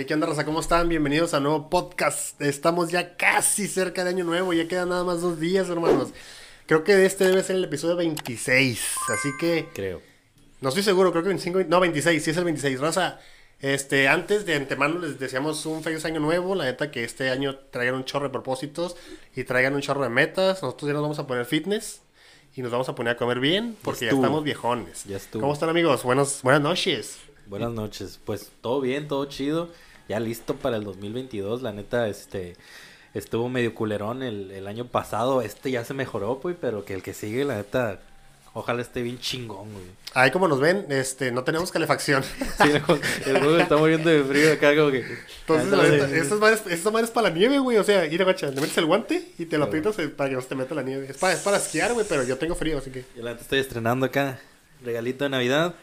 Hey, ¿Qué onda, raza? ¿Cómo están? Bienvenidos a nuevo podcast. Estamos ya casi cerca de Año Nuevo, ya quedan nada más dos días, hermanos. Creo que este debe ser el episodio 26, así que... Creo. No estoy seguro, creo que 25... No, 26, sí es el 26. Raza, este, antes de antemano les deseamos un feliz Año Nuevo. La neta que este año traigan un chorro de propósitos y traigan un chorro de metas. Nosotros ya nos vamos a poner fitness y nos vamos a poner a comer bien porque ya, estuvo. estamos viejones. Ya estuvo. ¿Cómo están, amigos? Buenos, buenas noches. Buenas noches. Pues todo bien, todo chido. Ya listo para el 2022. La neta, este estuvo medio culerón el, el año pasado. Este ya se mejoró, pues, pero que el que sigue, la neta, ojalá esté bien chingón, güey. Ahí como nos ven, este, no tenemos calefacción. Sí, el está muriendo de frío acá, como que. Entonces, la neta, estas madres, estas madres es para la nieve, güey. O sea, ir a guacha, le metes el guante y te lo aprietas eh, para que no se te meta la nieve. Es para, es para esquiar, güey, pero yo tengo frío, así que. Yo la neta estoy estrenando acá. Regalito de Navidad.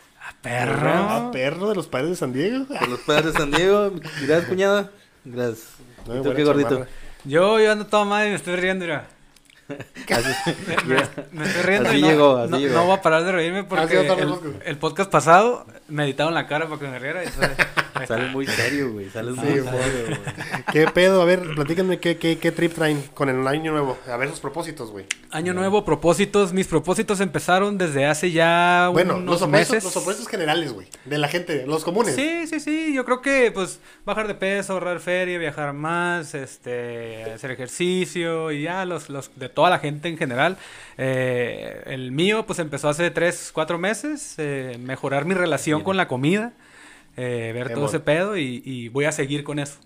Ah, perro de los padres de San Diego. Por los padres de San Diego. Gracias, cuñada. Gracias. Muy ¿Y tú qué gordito? chamarra. Yo, yo ando todo mal y me estoy riendo, mira. Así, Me, me estoy riendo Así y no, llegó, así no, llegó. no voy a parar de reírme porque va a estar el el, podcast. pasado me editaron la cara para que me riera. y. Sale muy serio, güey. Sale muy serio, güey. ¿Qué pedo? A ver, platícanme qué, qué, qué trip traen con el año nuevo. A ver sus propósitos, güey. Año nuevo, propósitos. Mis propósitos empezaron desde hace ya Bueno, los unos opuestos, meses. los opuestos generales, güey. De la gente, los comunes. Sí, sí, sí. Yo creo que, pues, bajar de peso, ahorrar feria, viajar más, este, hacer ejercicio y ya los, los de toda la gente en general. Eh, el mío, pues, empezó hace tres, cuatro meses. eh, mejorar mi relación Bien. con la comida, eh, ver todo ese pedo y, y voy a seguir con eso.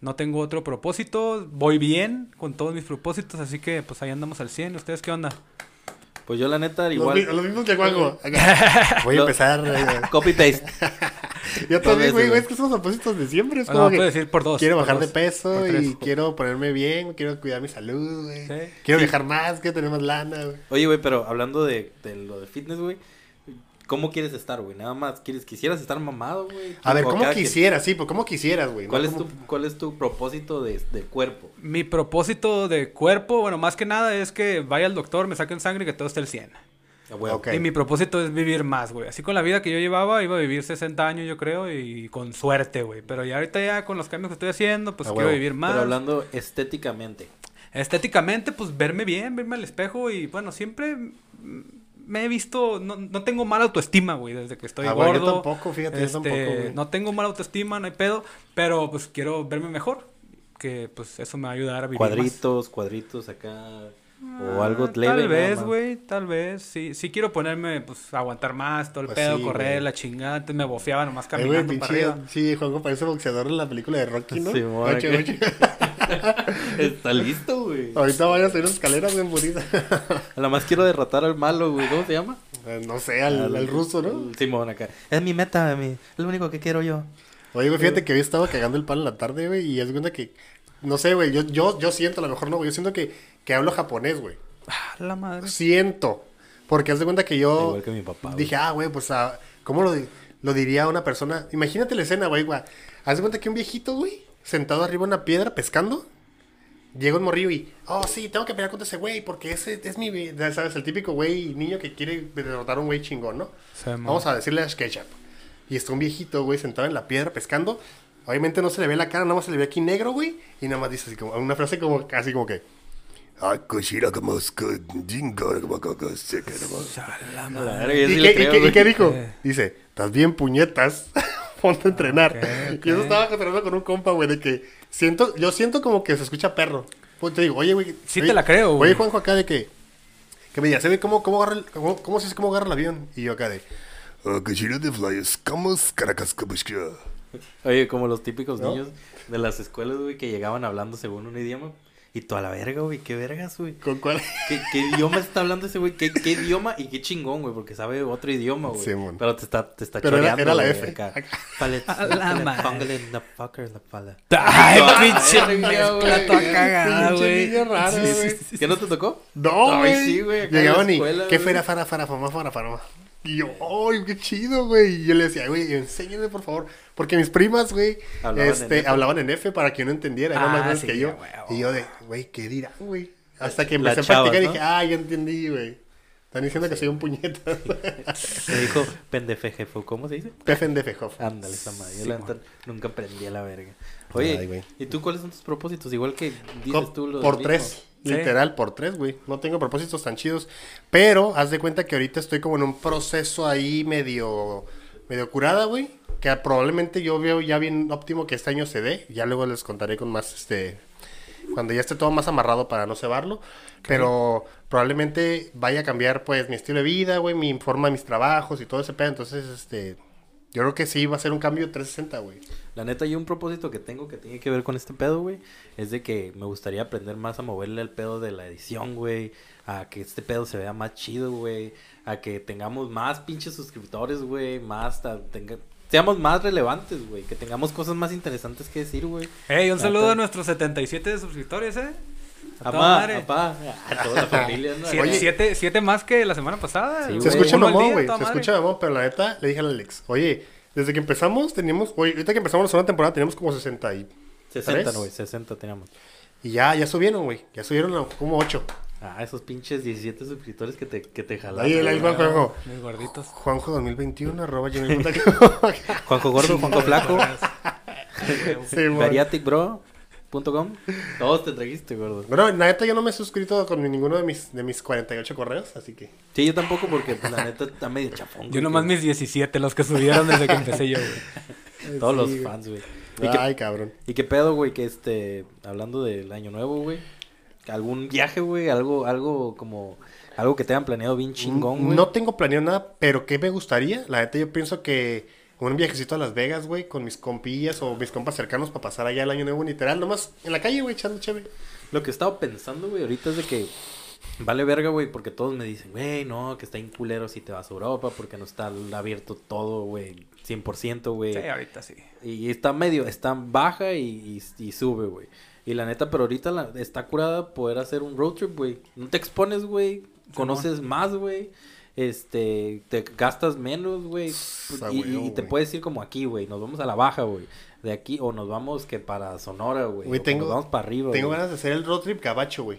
No tengo otro propósito, voy bien con todos mis propósitos, así que pues ahí andamos al 100. ¿Ustedes qué onda? Pues yo, la neta, igual. mi- los mismos que Juanjo. Voy a Lo- empezar. Copy paste. Yo también, güey, güey. es que son los propósitos de siempre. Es Ah, como no, que puedes ir por dos. quiero por bajar de peso tres. y quiero ponerme bien, quiero cuidar mi salud, güey. Sí. Quiero Sí. viajar más, quiero tener más lana, güey. Oye, güey, pero hablando de, de lo de fitness, güey. ¿Cómo quieres estar, güey? Nada más, ¿quieres, quisieras estar mamado, güey? A ver, ¿cómo quisieras? Sí, pues ¿cómo quisieras, güey? ¿Cuál, ¿No? es tu, ¿Cómo- ¿Cuál es tu propósito de, de cuerpo? Mi propósito de cuerpo, bueno, más que nada es que vaya al doctor, me saquen sangre y que todo esté al 100. A huevo. Ok. Y mi propósito es vivir más, güey. Así con la vida que yo llevaba, iba a vivir 60 años, yo creo, y con suerte, güey. Pero ya ahorita ya con los cambios que estoy haciendo, pues A quiero huevo. vivir más. Pero hablando estéticamente. Estéticamente, pues verme bien, verme al espejo y bueno, siempre me he visto, no, no tengo mala autoestima, güey, desde que estoy Ah, güey, yo gordo. tampoco, fíjate, yo Este, tampoco, güey. No tengo mala autoestima, no hay pedo, pero pues quiero verme mejor, que pues eso me va a ayudar a vivir más. Cuadritos, cuadritos acá. O Ah, algo leve. Tal vez, güey, tal vez. Sí, sí quiero ponerme, pues, aguantar más, todo el Pues pedo, sí, correr, la chingada. Antes me bofeaba nomás Eh, caminando para pinche, arriba. sí, Juanjo parece boxeador en la película de Rocky, ¿no? Sí, Ocho, ocho. Está listo, güey. Ahorita vaya a subir escaleras, güey, bonita. Nada más quiero derrotar al malo, güey. ¿Cómo se llama? Eh, no sé, al, al ruso, ¿no? al Simón acá. Es mi meta, mi, es lo único que quiero yo. Oye, güey, fíjate que hoy estaba cagando el pan en la tarde, güey, y haz de cuenta que, no sé, güey, yo, yo, yo siento, a lo mejor no, güey, yo siento que, que hablo japonés, güey. Ah, la madre. Siento. Porque haz de cuenta que yo Igual que mi papá, güey. dije, ah, güey, pues, ah, ¿cómo lo, lo diría una persona? Imagínate la escena, güey, güey. Haz de cuenta que un viejito, güey, sentado arriba de una piedra pescando, llega un morrillo y, oh, sí, tengo que pelear contra ese güey, porque ese es mi, ¿sabes? El típico güey niño que quiere derrotar a un güey chingón, ¿no? Vamos a decirle a SketchUp. Y está un viejito, güey, sentado en la piedra pescando. Obviamente no se le ve la cara, nada más se le ve aquí negro, güey. Y nada más dice así como, una frase como, casi como que... ¿Y qué, y qué- y qué dijo? Eh. Dice, estás bien puñetas, ponte a entrenar. Y eso estaba contando con un compa, güey, de que siento, yo siento como que se escucha perro. Pues te digo, oye, güey. Sí oye- te la creo, güey. Oye, Juanjo, acá de que, que me diga, ¿se ve cómo, cómo agarra el, cómo, cómo se dice cómo agarra el avión? Y yo acá de, "Ah, kushira de flyers, caracas, cabushka". Oye, como los típicos ¿No? niños de las escuelas, güey, que llegaban hablando según un idioma. Y toda la verga, güey, qué vergas, güey. ¿Con cuál? ¿Qué, qué idioma está hablando ese güey? ¿Qué, ¿Qué idioma? Y qué chingón, güey, porque sabe otro idioma, güey. Sí, mon. Pero te está, te está Pero era- choreando, era la güey, F. acá. Acá. Pale- A la pale- madre. póngale la fucker, la pala. Ay, pinche güey. toda cagada, Pinche güey. niño raro, Sí, sí, güey. sí, sí. ¿Qué no te tocó? No, güey. sí, güey, Llegaban y, ¿qué güey. fuera, fara, fara, fama, fara, fara? Y yo, ¡ay, qué chido, güey! Y yo le decía, güey, enséñame, por favor. Porque mis primas, güey, Hablaban este, hablaban en F para que no entendiera. Eran Ah, más grandes sí, que yo. Y yo de, güey, ¿qué dirán, güey? Hasta que empecé a practicar y dije, ah, ya entendí, güey. Están diciendo que soy un puñeta. Me dijo pendefe jefe, ¿cómo se dice? Pefendefejof. Ándale, esa madre. Yo Sí, la nunca aprendí a la verga. Oye, Ay, güey. ¿y tú cuáles son tus propósitos? Igual que dices Co- tú los por mismos. tres. Sí. Literal, por tres, güey. No tengo propósitos tan chidos. Pero haz de cuenta que ahorita estoy como en un proceso ahí medio, medio curada, güey. Que probablemente yo veo ya bien óptimo que este año se dé. Ya luego les contaré con más, este... Cuando ya esté todo más amarrado para no cebarlo. Pero probablemente vaya a cambiar, pues, mi estilo de vida, güey. Mi forma de mis trabajos y todo ese pedo. Entonces, este... Yo creo que sí va a ser un cambio 360, güey. La neta, yo un propósito que tengo que tiene que ver con este pedo, güey, es de que me gustaría aprender más a moverle el pedo de la edición, güey, a que este pedo se vea más chido, güey, a que tengamos más pinches suscriptores, güey, más, tenga- seamos más relevantes, güey, que tengamos cosas más interesantes que decir, güey. Hey, un saludo a nuestros 77 suscriptores, ¿eh? A toda Apá, madre. apá, a toda la familia, ¿no? Siete, Oye. siete- siete más que la semana pasada. Sí, güey. Se güey. escucha mamón, día, güey. toda Se madre. escucha mamón, pero la neta le dije al Alex, oye, desde que empezamos teníamos, oye, ahorita que empezamos la segunda temporada teníamos como 60 y, 60, ¿Tres? no, güey, 60 teníamos. y ya, ya subieron, güey. Ya subieron a como 8. Ah, esos pinches 17 suscriptores que te, que te jalaron. Ahí, ahí va Juanjo. Mis gorditos. Juanjo 2021 arroba. Juanjo Gordo, Juanjo Flaco, Sí. Todos te trajiste, gordo. Bueno, la neta yo no me he suscrito con ninguno de mis, de mis 48 correos, así que. Sí, yo tampoco porque pues, la neta está medio chafón. Yo nomás mis 17, los que subieron desde que empecé yo, güey. Todos los Sí, fans, güey. ¿Y qué, Ay, cabrón. ¿Y qué pedo, güey? Que este, hablando del año nuevo, güey. ¿Algún viaje, güey? Algo, algo como, algo que te hayan planeado bien chingón, güey. No tengo planeado nada, pero ¿qué me gustaría? La neta yo pienso que un viajecito a Las Vegas, güey, con mis compillas o mis compas cercanos para pasar allá el año nuevo literal, nomás en la calle, güey, echando chévere. Lo que he estado pensando, güey, ahorita es de que vale verga, güey, porque todos me dicen, güey, no, que está en culero si te vas a Europa, porque no está abierto todo, güey, 100%, güey. Sí, ahorita sí. Y está medio, está baja y, y, y sube, güey. Y la neta, pero ahorita la- está curada poder hacer un road trip, güey. No te expones, güey. Conoces más, güey. Este, te gastas menos, güey. Y, te puedes ir como aquí, güey. Nos vamos a la baja, güey. De aquí, o nos vamos que para Sonora, güey. Nos vamos para arriba, Tengo ganas de hacer el road trip gabacho, güey.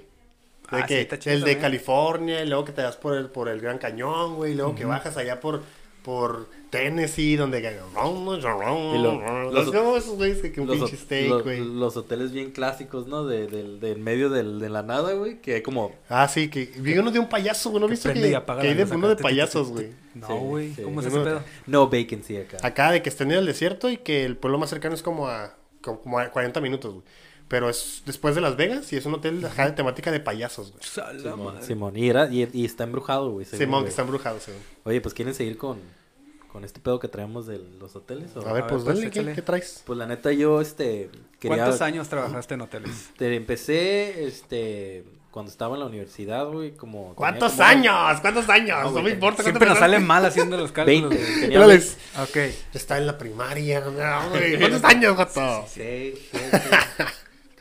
De Ah, que el de. California, y luego que te das por el, por el Gran Cañón, güey, y luego que bajas allá por, por Tennessee, donde... Y lo- los, los- no, esos güeyes que, que un Los, pinche hot- steak, los- güey. los hoteles bien clásicos, ¿no? De, del del medio del, de la nada, güey. Que hay como... Ah, sí, que vi uno de un payaso, güey, ¿no viste que, que hay de, uno de payasos, güey? No, güey. sí. ¿Cómo es ese pedo? No vacancy acá. Acá de que estén en el desierto y que el pueblo más cercano es como a, como como a 40 minutos, güey. Pero es después de Las Vegas y es un hotel ajá, de temática de payasos, güey. Simón. Simón. Y, era- y, y está embrujado, güey. Simón, güey. que está embrujado, según. Oye, pues ¿quieren seguir con, con este pedo que traemos de los hoteles? o- A ver, A pues ver, pues, dale, ¿qué, traes? Pues la neta yo, este... Quería, ¿Cuántos años trabajaste en hoteles? Te empecé, este... Cuando estaba en la universidad, güey, como... ¿Cuántos como- años? ¿Cuántos años? No, me importa Siempre nos sale mal haciendo los cálculos. 20. güey. Tenía. Ok. Está en la primaria, no, güey. ¿Cuántos años, gato? 6, 7,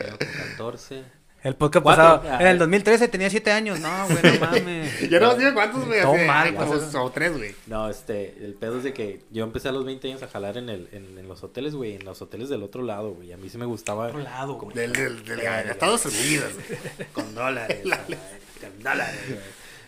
creo que 14. El podcast Cuatro. pasado. Ah. En el 2013 tenía 7 años. No, güey, no mames. Ya no digo cuántos, güey. Todo así, mal, pues, o tres, güey. No, este, el pedo es de que yo empecé a los 20 años a jalar en, el, en, en los hoteles, güey, en los hoteles del otro lado, güey. A mí sí me gustaba. Otro lado, como- Del, del, del, de Estados Unidos, güey. Con dólares. con dólares, güey.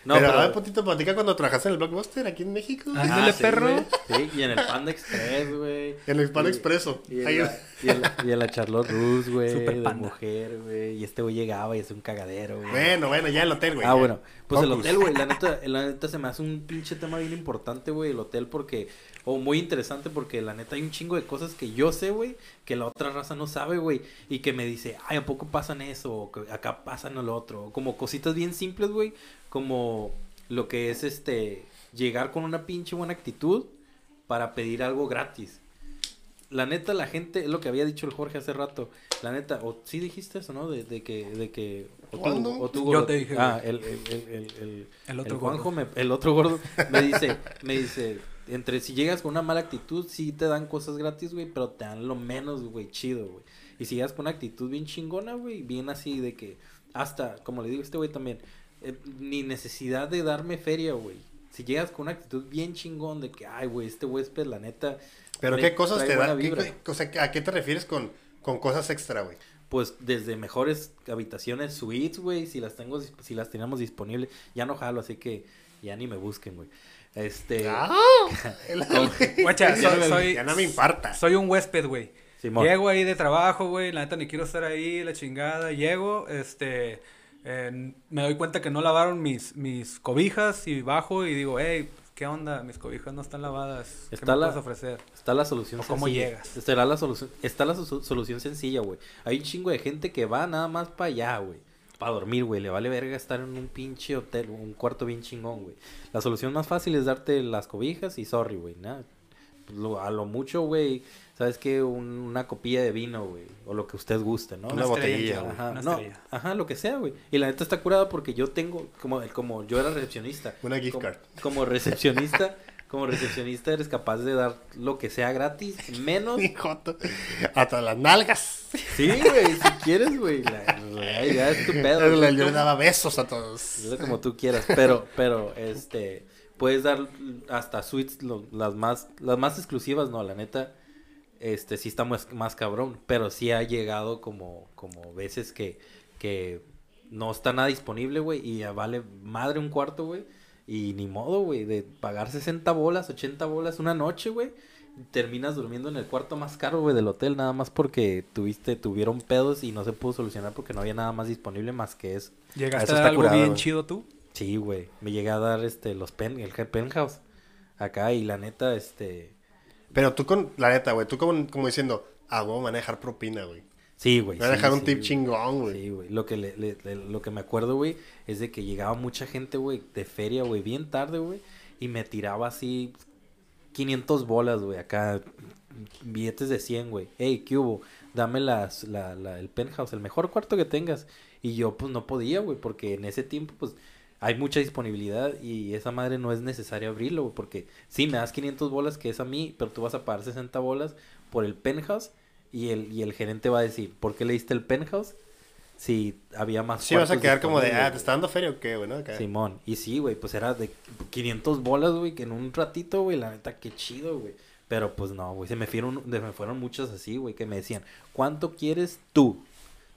No, pero, pero. a ver, Potito, platica cuando trabajaste en el Blockbuster aquí en México. Ah, sí, perro. Sí, y en el Panda Express, güey. En el Hispano Y- Expreso. Y en, Ahí- la, y, en la, y en la Charlotte Russe, güey. Super De Panda. mujer, güey. Y este güey llegaba y hacía un cagadero, güey. Bueno, bueno, ya el hotel, güey. Ah, ya. bueno. Pues el hotel, güey, la neta, la neta se me hace un pinche tema bien importante, güey, el hotel, porque, o muy interesante, porque la neta hay un chingo de cosas que yo sé, güey, que la otra raza no sabe, güey, y que me dice, ay, ¿a poco pasan eso? O que acá pasan lo otro, como cositas bien simples, güey, como lo que es, este, llegar con una pinche buena actitud para pedir algo gratis. La neta, la gente, es lo que había dicho el Jorge hace rato. La neta, o sí dijiste eso, ¿no? De, de que, de que. O tú, o tú, Yo gordo. te dije, Ah, el, el, el, el, el, El otro el Juanjo gordo. me- el otro gordo me dice, me dice, entre si llegas con una mala actitud, sí te dan cosas gratis, güey, pero te dan lo menos, güey, chido, güey. Y si llegas con una actitud bien chingona, güey, bien así de que, hasta, como le digo a este güey también, eh, ni necesidad de darme feria, güey. Si llegas con una actitud bien chingón de que, ay, güey, este huésped, la neta. Pero qué cosas te dan. ¿Qué- vibra". qué- o sea, ¿a qué te refieres con, con cosas extra, güey? Pues desde mejores habitaciones, suites, güey, si las tengo, si las tenemos disponibles, ya no jalo, así que Ya ni me busquen, güey. Este. ¡Ah! Guacha, ya, soy- no me- soy- ya no me importa. Soy un huésped, güey. Simón. Llego ahí de trabajo, güey. La neta ni quiero estar ahí, la chingada. Llego, este. Eh, me doy cuenta que no lavaron mis, mis cobijas y bajo y digo, hey, ¿qué onda? Mis cobijas no están lavadas. ¿Qué Está me la- puedes ofrecer? Está la solución ¿O cómo sencilla. llegas? Estará la solución, está la so- solución sencilla, güey. Hay un chingo de gente que va nada más para allá, güey. Para dormir, güey. Le vale verga estar en un pinche hotel, un cuarto bien chingón, güey. La solución más fácil es darte las cobijas y sorry, güey. Nada. Lo- a lo mucho, güey. ¿Sabes qué? Un- una copilla de vino, güey. O lo que usted guste, ¿no? Una botella, güey. Ajá, Una no, ajá, lo que sea, güey. Y la neta está curada porque yo tengo, como, como yo era recepcionista. Una gift como, card. Como recepcionista, como recepcionista eres capaz de dar lo que sea gratis, menos. Hasta las nalgas. Sí, güey, si quieres, güey. la- Ya es tu pedo. Yo le daba besos a todos. Como tú quieras, pero, pero, este, puedes dar hasta suites lo- las más, las más exclusivas, no, la neta, este, sí está más, más cabrón, pero sí ha llegado como, como veces que, que no está nada disponible, güey, y ya vale madre un cuarto, güey, y ni modo, güey, de pagar 60 bolas, 80 bolas una noche, güey, terminas durmiendo en el cuarto más caro, güey, del hotel, nada más porque tuviste, tuvieron pedos y no se pudo solucionar porque no había nada más disponible más que eso. ¿Llegaste Eso a algo curado, bien chido tú? Sí, güey. Me llegué a dar este los pen, el penthouse acá y la neta, este. Pero tú con, la neta, güey, tú como, como diciendo, ah, voy a manejar propina, güey. Sí, güey. Voy a sí, dejar un sí, tip güey. chingón, güey. Sí, güey. Lo que le, le- le- lo que me acuerdo, güey, es de que llegaba mucha gente, güey, de feria, güey, bien tarde, güey, y me tiraba así 500 bolas, güey, acá billetes de 100, güey. Hey, ¿qué hubo? Dame las, la, la- el penthouse, el mejor cuarto que tengas. Y yo, pues, no podía, güey, porque en ese tiempo, pues, hay mucha disponibilidad y esa madre no es necesario abrirlo, güey, porque sí, me das 500 bolas, que es a mí, pero tú vas a pagar 60 bolas por el penthouse y el, y el gerente va a decir, ¿por qué le diste el penthouse? Si había más Sí, vas a quedar como de, ah, ¿te güey". está dando feria o qué, güey? ¿no? Acá. Simón, y sí, güey, pues era de 500 bolas, güey, que en un ratito, güey, la neta, qué chido, güey. Pero pues no, güey, se me fueron, se me fueron muchos así, güey, que me decían, ¿cuánto quieres tú?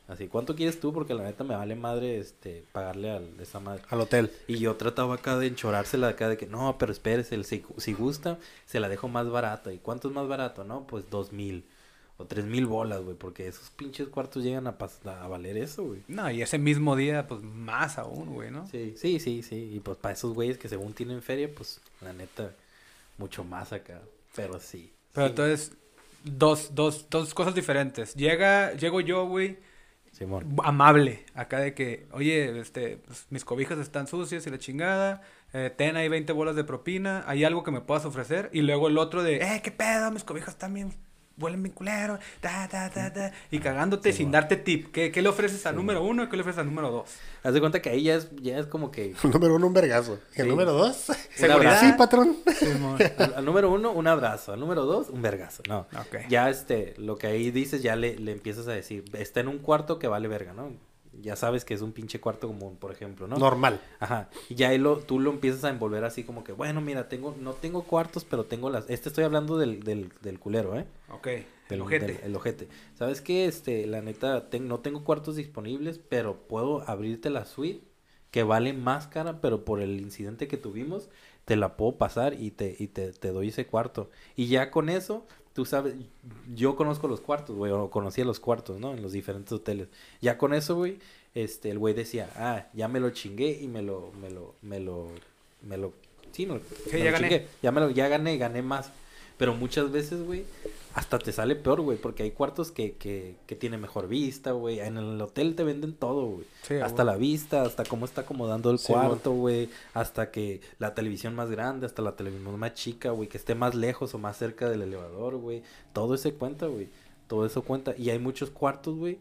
Así, ¿cuánto quieres tú? Porque la neta me vale madre, este, pagarle a esa madre. Al hotel. Y yo trataba acá de enchorársela acá de que, no, pero espérese, si, si gusta, se la dejo más barata. ¿Y cuánto es más barato? No, pues dos mil o tres mil bolas, güey, porque esos pinches cuartos llegan a, a valer eso, güey. No, y ese mismo día, pues más aún, güey, ¿no? Sí, sí, sí, sí. Y pues para esos güeyes que según tienen feria, pues la neta, mucho más acá. Pero sí. Pero sí, entonces, dos, dos, dos cosas diferentes. Llega, llego yo, güey, Simón. amable, acá de que, oye, este, pues, mis cobijas están sucias y la chingada, eh, ten ahí 20 bolas de propina, hay algo que me puedas ofrecer, y luego el otro de, eh, qué pedo, mis cobijas también huelen bien culero, ta, ta, ta, ta, y cagándote Sí, sin darte tip, ¿qué, qué le ofreces al Sí, número uno y qué le ofreces al número dos? Haz de cuenta que ahí ya es, ya es como que El número uno, un vergazo. El Sí. número dos, Seguridad. Sí, patrón. al, al número uno, un abrazo. Al número dos, un vergazo. No. Ok. Ya este, lo que ahí dices, ya le, le empiezas a decir, está en un cuarto que vale verga, ¿no? Ya sabes que es un pinche cuarto común, por ejemplo, ¿no? Normal. Ajá. Y ya ahí lo, tú lo empiezas a envolver así como que, bueno, mira, tengo, no tengo cuartos, pero tengo las. Este estoy hablando del, del, del culero, ¿eh? Ok, Del, el ojete. del- el ojete. ¿Sabes qué? Este, la neta, ten- no tengo cuartos disponibles, pero puedo abrirte la suite que vale más cara, pero por el incidente que tuvimos, te la puedo pasar y te, y te, te doy ese cuarto. Y ya con eso, tú sabes, yo conozco los cuartos, güey, o conocía los cuartos, ¿no? En los diferentes hoteles. Ya con eso, güey, este, el güey decía, ah, ya me lo chingué y me lo, me lo, me lo, me lo, sí, me lo, me ya lo gané. chingué. Ya me lo, ya gané, gané más. Pero muchas veces, güey, hasta te sale peor, güey, porque hay cuartos que, que, que tienen mejor vista, güey. En el hotel te venden todo, güey. Sí, hasta güey. la vista, hasta cómo está acomodando el Sí, cuarto, güey. Hasta que la televisión más grande, hasta la televisión más chica, güey. Que esté más lejos o más cerca del elevador, güey. Todo eso cuenta, güey. Todo eso cuenta. Y hay muchos cuartos, güey,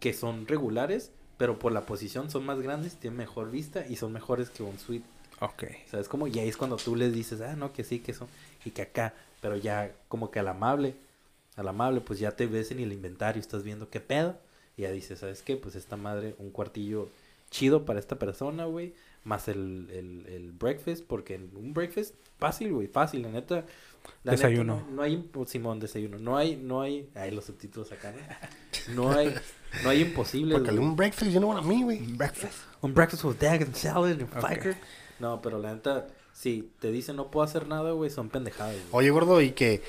que son regulares, pero por la posición son más grandes, tienen mejor vista y son mejores que un suite. Ok. ¿Sabes cómo? Y ahí es cuando tú les dices, ah, no, que sí, que son, y que acá, pero ya como que al amable, al amable, pues ya te ves en el inventario, estás viendo qué pedo, y ya dices, ¿sabes qué? Pues esta madre, un cuartillo chido para esta persona, güey. Más el, el, el breakfast, porque un breakfast fácil, güey, fácil, la neta. la neta, Desayuno. no, no hay, impo- Simón, desayuno. No hay, no hay, ay, los subtítulos acá, ¿no? No hay, no hay imposibles, Porque güey. un breakfast, yo no want a mí, güey. Breakfast. Un breakfast with egg and salad and Ok. fiker. No, pero la neta, si te dicen no puedo hacer nada, güey, son pendejadas, güey. Oye, gordo, y que,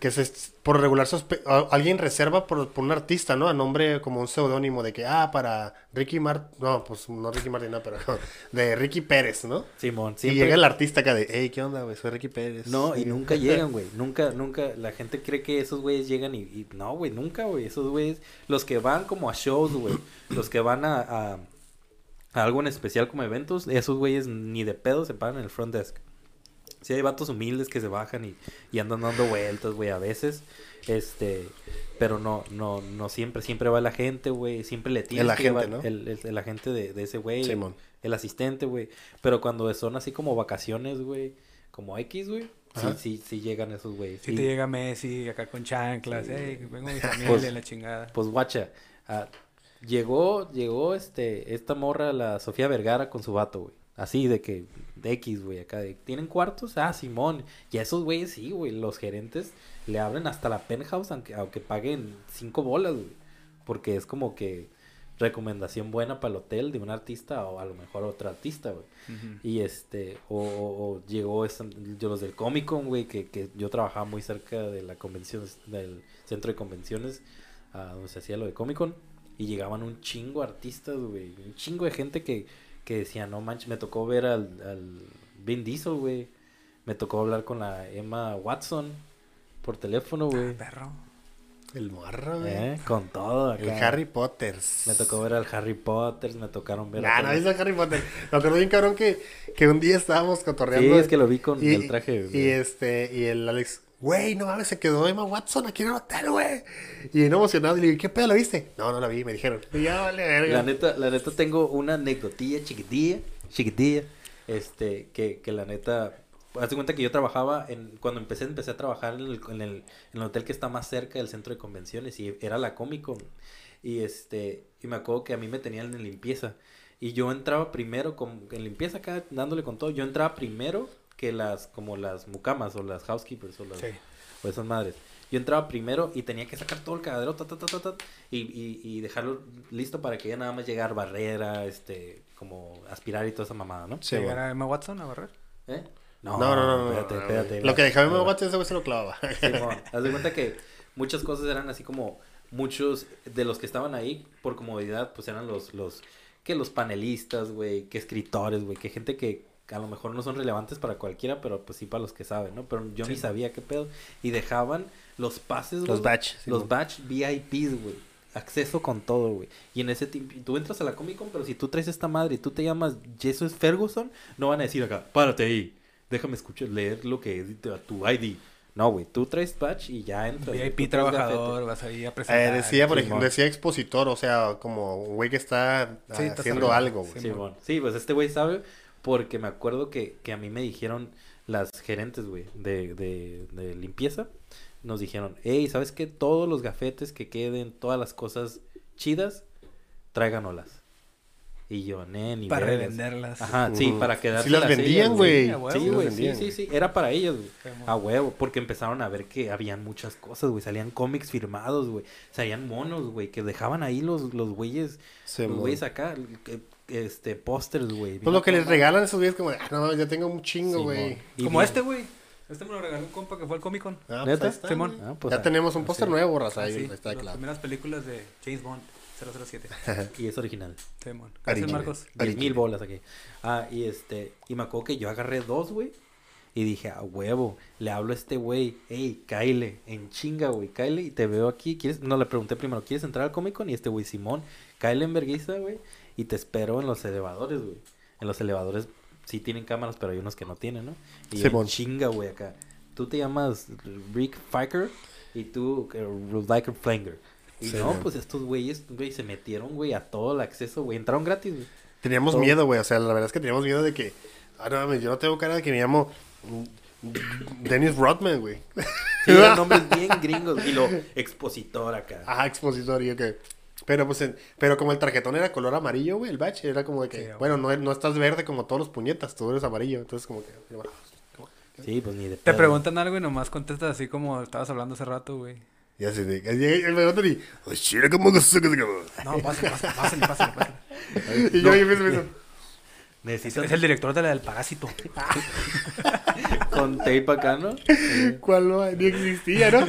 que se, por regular sospe- alguien reserva por, por un artista, ¿no? A nombre como un seudónimo de que, ah, para Ricky Martin, no, pues no Ricky Martin, no, pero de Ricky Pérez, ¿no? Simón, Y siempre... llega el artista acá de, hey, ¿qué onda, güey? Soy Ricky Pérez. No, y Sí. nunca llegan, güey. Nunca, nunca. La gente cree que esos güeyes llegan y, y no, güey, nunca, güey. Esos güeyes, los que van como a shows, güey. los que van a algo en especial como eventos, esos güeyes ni de pedo se paran en el front desk. Sí hay vatos humildes que se bajan y, y andan dando vueltas, güey, a veces. Este, pero no, no, no siempre, siempre va la gente, güey. Siempre le tienes El agente, ¿no? El, el- el agente de, de ese güey. Simón. El asistente, güey. Pero cuando son así como vacaciones, güey. Como X, güey. Sí, sí, sí llegan esos güeyes. Si Y, te llega Messi acá con chanclas, Sí. hey, vengo mi familia, Pues- la chingada. Pues guacha. ah, llegó, llegó este, esta morra, la Sofía Vergara, con su vato, güey. Así de que, de X, güey, acá de, ¿tienen cuartos? Ah, Simón. Y a esos güeyes sí, güey, los gerentes le abren hasta la penthouse aunque, aunque paguen cinco bolas, güey. Porque es como que recomendación buena para el hotel de un artista o a lo mejor otro artista, güey. Y este, o, o- o llegó yo los del Comic Con, güey, que, que yo trabajaba muy cerca de la convención, del centro de convenciones, a donde se hacía lo de Comic Con, y llegaban un chingo de artistas, güey, un chingo de gente que, que decía, no manches, me tocó ver al, al Vin Diesel, güey, me tocó hablar con la Emma Watson por teléfono, güey, Perro. El morro, güey. ¿Eh? con todo El acá. Harry Potter. Me tocó ver al Harry Potter, me tocaron ver Nah, a no todos- es el Harry Potter. Me acuerdo bien, cabrón, que, que un día estábamos Sí, cotorreando. es que lo vi con y, el traje. Y güey. este, y el Alex, güey, no mames, se quedó Emma Watson aquí en el hotel, güey. Y bien emocionado, y le digo, ¿qué pedo la viste? No, no la vi, me dijeron. Y ya vale. La neta, la neta tengo una anecdotilla chiquitilla, chiquitilla, este, que, que la neta, haz de cuenta que yo trabajaba en, cuando empecé, empecé a trabajar en el, en el, hotel que está más cerca del centro de convenciones y era la Comic. Y este, y me acuerdo que a mí me tenían en limpieza. Y yo entraba primero con, en limpieza acá, dándole con todo, yo entraba primero que las, como las mucamas o las housekeepers o las, Sí. o esas madres. Yo entraba primero y tenía que sacar todo el cagadero ta, ta, ta, ta, ta, y, y, y dejarlo listo para que ya nada más llegar barrera, este, como aspirar y toda esa mamada, ¿no? Sí, ¿Llegar bueno. a Emma Watson a barrer? ¿Eh? No, no, no, no. espérate, no, espérate. Lo que dejaba Emma Watson, ese güey se lo clavaba. Simón, haz de cuenta que muchas cosas eran así como muchos de los que estaban ahí por comodidad, pues eran los, los, que los panelistas, güey, que escritores, güey, que gente que a lo mejor no son relevantes para cualquiera, pero pues sí para los que saben, ¿no? Pero yo ni sabía qué pedo. Y dejaban los pases, Los güey, batch. sí, los batch VIPs, güey. Acceso con todo, güey. Y en ese tiempo, tú entras a la Comic Con, pero si tú traes esta madre y tú te llamas Jesus Ferguson, no van a decir acá, párate ahí, déjame escuchar, leer lo que es tu ID. No, güey, tú traes batch y ya entras. VIP trabajador, vas ahí a presentar. Eh, decía, por ejemplo, decía expositor, o sea, como un güey que está Sí, haciendo algo, güey. Sí, Simón. Sí, pues este güey sabe porque me acuerdo que, que a mí me dijeron las gerentes, güey, de, de, de limpieza. Nos dijeron, hey, ¿sabes qué? Todos los gafetes que queden, todas las cosas chidas, tráiganolas. Y yo, ne, ni Para vergas". revenderlas. Ajá, sí, para quedarse Sí las vendían, güey. Sí, güey, sí, sí, sí, era para ellos, güey. A huevo, porque empezaron a ver que habían muchas cosas, güey. Salían cómics firmados, güey. Salían monos, güey, que dejaban ahí los, los güeyes, los güeyes acá, que- este, pósters, güey. Pues lo que les regalan a esos güeyes como, ah, no mames, ya tengo un chingo, güey. Como bien. este, güey. Este me lo regaló un compa que fue al Comic Con. Ah, pues ¿Neta? ahí está, Simón. Ah, pues, ya tenemos un ah, póster sí. nuevo, raza, Ah, ahí sí, está las claro. primeras películas de James Bond 007. Y es original. Simón. Gracias. Marcos. Diez mil bolas aquí. Ah, y este, y me acuerdo que yo agarré dos, güey. Y dije, a huevo, le hablo a este güey, hey, Kyle, en chinga, güey, Kyle, y te veo aquí, ¿quieres? No, le pregunté primero, ¿quieres entrar al Comic Con? Y este güey, Simón, Kyle en vergüenza, güey, y te espero en los elevadores, güey. En los elevadores sí tienen cámaras, pero hay unos que no tienen, ¿no? Y yo, chinga, güey, acá. Tú te llamas Rick Fiker y tú, eh, Riker Flanger. Y Sí, no, man. pues estos güeyes, güey, se metieron, güey, a todo el acceso, güey, entraron gratis, güey. Teníamos Todo. miedo, güey. O sea, la verdad es que teníamos miedo de que. Ah, no mames, yo no tengo cara de que me llamo. Dennis Rodman, güey. Sí, nombres bien gringos. Y lo expositor acá. Ajá, expositor. Y que. Pero pues, en- pero como el tarjetón era color amarillo, güey, el batch, era como de que, Sí, bueno, no, no estás verde como todos los puñetas, tú eres amarillo, entonces como que... Sí, pues ni de Te pedo. preguntan algo y nomás contestas así como estabas hablando hace rato, güey. Ya se de... Y me preguntan y... "Oh, shit, ¿cómo que se- que se- que-" No, pásale, pásale, pásale, pásale, pásale. Y yo, yo empiezo, empiezo, Necesitas Es el director de la del parásito. con tape acá, ¿no? ¿Cuál no? Ni existía, ¿no?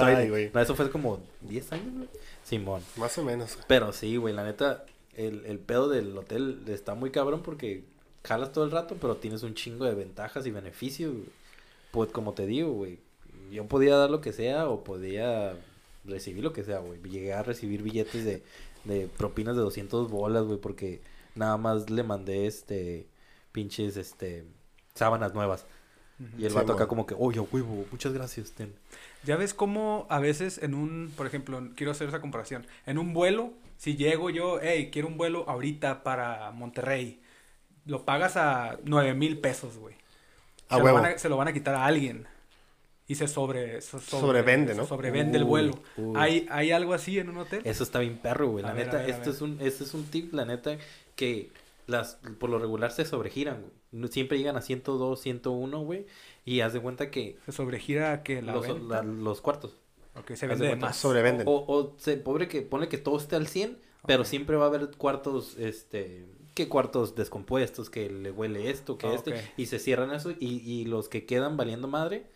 Ay, güey. No, eso fue como 10 años, güey. Simón. Más o menos. Pero sí, güey, la neta, el, el pedo del hotel está muy cabrón porque jalas todo el rato, pero tienes un chingo de ventajas y beneficios, güey. Pues como te digo, güey, yo podía dar lo que sea o podía recibir lo que sea, güey. Llegué a recibir billetes de, de propinas de 200 bolas, güey, porque nada más le mandé, este, pinches, este, sábanas nuevas. Y el Sí, vato acá como que, oye, huevo, muchas gracias, ten. Ya ves cómo a veces en un, por ejemplo, quiero hacer esa comparación. En un vuelo, si llego yo, hey, quiero un vuelo ahorita para Monterrey, lo pagas a nueve mil pesos, güey. A se, lo van a, se lo van a quitar a alguien. Y se sobre, so- sobre- Sobrevende, se ¿no? Sobrevende el vuelo. ¿Hay, ¿Hay algo así en un hotel? Eso está bien perro, güey. A La neta, ver, esto es un, este es un tip, la neta, que las, por lo regular se sobregiran, güey. Siempre llegan a 102, 101, güey. Y haz de cuenta que Se sobregira que la los, la- los cuartos. Ok, se vende más. Sobrevenden. O, o se, pobre que pone que todo esté al 100, pero siempre va a haber cuartos, este, que cuartos descompuestos, que le huele esto, que Ah, este, y se cierran eso, y, y los que quedan valiendo madre,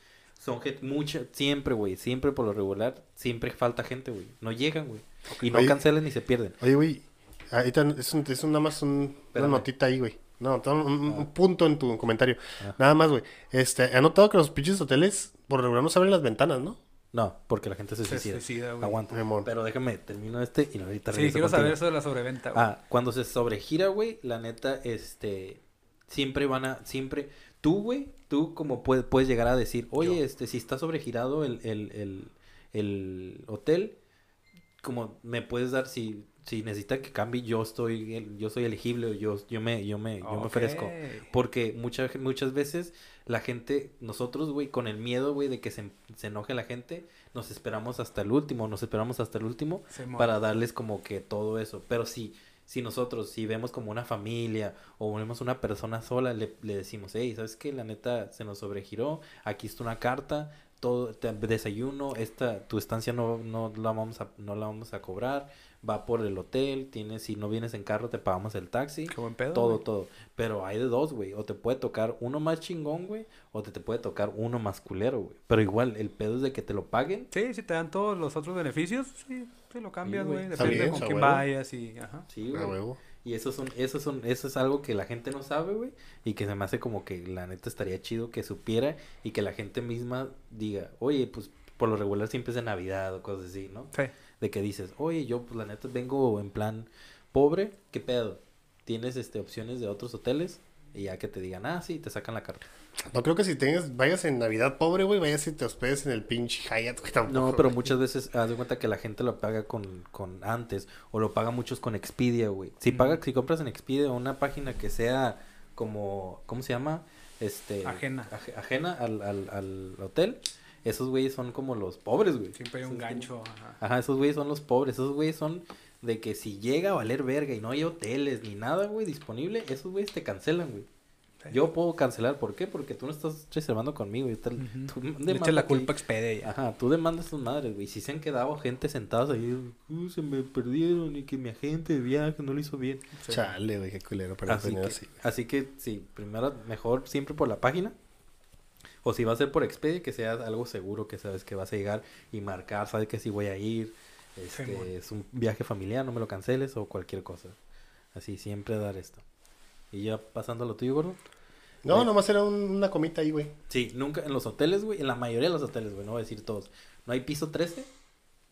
son gente, mucha, siempre, güey, siempre por lo regular, siempre falta gente, güey, no llegan, güey, y no Oye. cancelan ni se pierden. Oye, güey, ahorita es, un, es un- nada más un- una notita ahí, güey. No, un, un- Ah. un punto en tu comentario. Ah. Nada más, güey. Este, he notado que los pinches hoteles por regular no se abren las ventanas, ¿no? No, porque la gente se Se suicida. suicida, güey. Aguanta. Pero déjame, termino este y ahorita Sí, quiero contigo. saber eso de la sobreventa, güey. Ah, cuando se sobregira, güey, la neta, este, siempre van a, siempre, tú, güey, tú como puedes, puedes llegar a decir, oye, Yo. este, si está sobregirado el, el, el, el hotel, como me puedes dar, si, si necesita que cambie, yo estoy, yo soy elegible, yo, yo me, yo me, yo me ofrezco. Porque muchas muchas veces la gente, nosotros, güey, con el miedo, güey, de que se, se enoje la gente, nos esperamos hasta el último, nos esperamos hasta el último para darles como que todo eso. Pero si, si nosotros, si vemos como una familia o vemos una persona sola, le, le decimos, hey, ¿sabes qué? La neta se nos sobregiró, aquí está una carta, todo, te- desayuno, esta, tu estancia no, no la vamos a, no la vamos a cobrar, va por el hotel, tienes, si no vienes en carro te pagamos el taxi. Qué buen pedo, Todo, güey. todo. Pero hay de dos, güey. O te puede tocar uno más chingón, güey. O te, te puede tocar uno más culero, güey. Pero igual, el pedo es de que te lo paguen. Sí, si te dan todos los otros beneficios, sí, sí lo cambias, güey. Depende con quién vayas y... Ajá. Sí, güey. huevo. Y eso son, eso son, eso es algo que la gente no sabe, güey. Y que se me hace como que la neta estaría chido que supiera y que la gente misma diga, oye, pues por lo regular siempre es de Navidad o cosas así, ¿no? Sí. De que dices, oye, yo pues la neta vengo en plan pobre, ¿qué pedo? ¿Tienes este opciones de otros hoteles? Y ya que te digan, ah, sí, te sacan la carta. No creo que si tengas, vayas en Navidad pobre, güey, vayas y te hospedes en el pinche Hyatt, güey, tampoco. No, pero güey. muchas veces haz de cuenta que la gente lo paga con, con antes o lo paga muchos con Expedia, güey. Si paga, si compras en Expedia una página que sea como, ¿cómo se llama? Este Ajena. aje- ajena al, al, al hotel. Esos güeyes son como los pobres, güey. Siempre hay un Esos güeyes- gancho. Ajá. Ajá, esos güeyes son los pobres. Esos güeyes son de que si llega a valer verga y no hay hoteles ni nada, güey, disponible, esos güeyes te cancelan, güey. Sí. Yo puedo cancelar, ¿por qué? Porque tú no estás reservando conmigo. Y tal, Ujú. tú Le demanda echas la culpa a Expedia ya. Ajá, tú demandas a tus madres, güey. Si se han quedado gente sentados ahí, "Uh, se me perdieron y que mi agente de viaje no lo hizo bien. Sí. Chale, güey, qué culero, pero Así que, así. así que sí, primero mejor siempre por la página. O si va a ser por Expedia, que sea algo seguro, que sabes que vas a llegar y marcar, sabes que si voy a ir, este, es un viaje familiar, no me lo canceles o cualquier cosa. Así siempre dar esto. Y ya pasando a lo tuyo, gordo. No, Eh. nomás era un- una comita ahí, güey. Sí, nunca en los hoteles, güey, en la mayoría de los hoteles, güey, no voy a decir todos. No hay piso 13,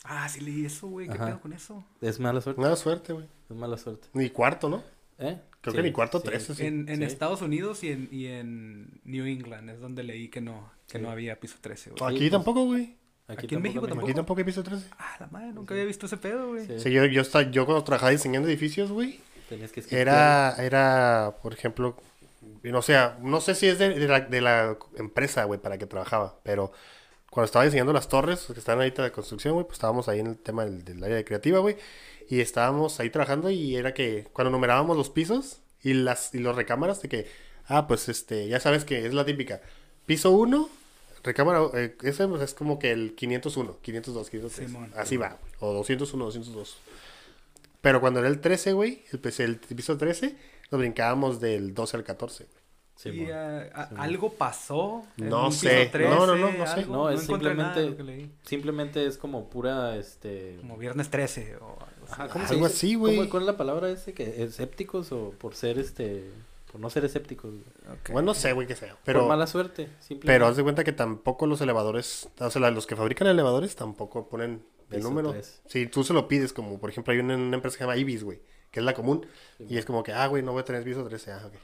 Ah, sí leí eso, güey. ¿Qué Ajá. pedo con eso? es mala suerte. Nada suerte, güey. Es mala suerte. Ni cuarto, ¿no? ¿Eh? Creo Sí, que ni cuarto sí. 13, sí. En, en sí. Estados Unidos y en, y en New England es donde leí que no, que Sí. no había piso 13, güey. Aquí pues, tampoco, güey. Aquí en México tampoco. Aquí tampoco hay piso 13. Ah, la madre, nunca había visto ese pedo, güey. Sí. Sí, yo, yo, esta- yo cuando trabajaba diseñando edificios, güey, Tenías que era, era, por ejemplo, no sé, no sé si es de, de la, de la empresa, güey, para que trabajaba, pero cuando estaba diseñando las torres que están ahorita de construcción, güey, pues estábamos ahí en el tema del, del área de creativa, güey. Y estábamos ahí trabajando y era que cuando numerábamos los pisos y las y los recámaras de que, ah, pues este, ya sabes que es la típica. Piso 1, recámara, eh, ese pues, es como que el 501, 502, 503. Simón. Así va, güey. O 201, 202. Pero cuando era el 13, güey, el, pues, el piso 13, nos brincábamos del 12 al 14, güey. Sí, y ah, ah, algo pasó. No sé. No, no, no, no sé. No, es simplemente, lo que leí. simplemente es como pura, este... Como viernes 13 o algo así. Ajá, ¿cómo Algo dice? así, güey. ¿Cómo- ¿Cuál es la palabra ese? que ¿Escépticos o por ser, este... por no ser escépticos? güey? Ok. Bueno, no sé, güey, qué sea. por Pero, mala suerte, simplemente. pero haz de cuenta que tampoco los elevadores, o sea, los que fabrican elevadores tampoco ponen el número. Si tú se lo pides, como por ejemplo hay una, una empresa que se llama Ibis, güey, que es la común. y es como que, ah, güey, no voy a tener piso 13. Ah, ok.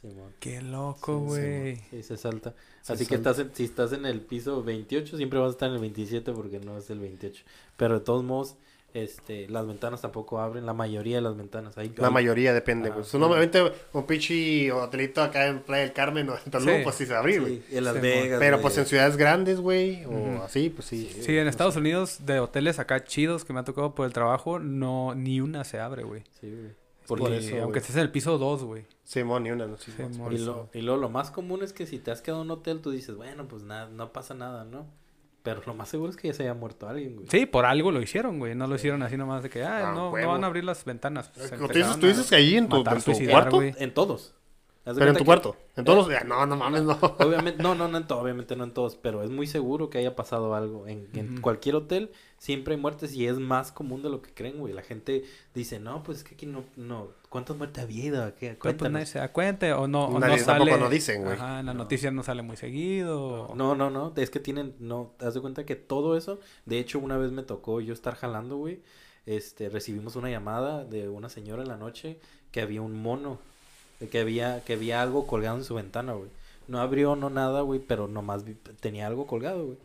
Sí, mon. Qué loco, sí, güey. Sí, se salta. Se Así que estás en- si estás en el piso 28, siempre vas a estar en el 27 porque no es el 28. Pero de todos modos, este, las ventanas tampoco abren, la mayoría de las ventanas. Hay, La hay- mayoría depende, Ah, pues. sí. Normalmente un pichi hotelito acá en Playa del Carmen o en Tulum, Sí. pues sí se abre, güey. sí, en Las Sí, Vegas. Pero pues en ciudades grandes, güey, o así, pues sí. Sí, en Estados Unidos, de hoteles acá chidos que me ha tocado por el trabajo, no, ni una se abre, güey. Sí, güey. Por Porque- eso, Y aunque güey. estés en el piso 2, güey. Simón, ni una, no sí, Simón. por Y, lo, y luego lo más común es que si te has quedado en un hotel, tú dices, bueno, pues nada, no pasa nada, ¿no? Pero lo más seguro es que ya se haya muerto alguien, güey. Sí, por algo lo hicieron, güey. No lo hicieron así nomás de que, ah, Ah, no, no van a abrir las ventanas. Se Tú dices, tú dices que ahí en tu, matar, en tu suicidar, cuarto. güey. En todos. Pero en tu que- cuarto. En todos los. No, no mames, no. Obviamente, no, no, no en todo, obviamente no en todos, pero es muy seguro que haya pasado algo. En, cualquier hotel siempre hay muertes y es más común de lo que creen, güey. La gente dice, no, pues es que aquí no, no, ¿cuántas muertes ha habido? ¿Qué? Pues nadie Cuéntanos. se da cuenta o no, o Nadie- no tampoco sale. no dicen, güey. Ajá, en las No. noticias no sale muy seguido. o- No, no, no, es que tienen, no, te das de cuenta que todo eso, de hecho una vez me tocó yo estar jalando, güey, este, recibimos una llamada de una señora en la noche que había un mono, de que había, que había algo colgado en su ventana, güey. No abrió, no nada, güey, pero nomás vi- tenía algo colgado, güey.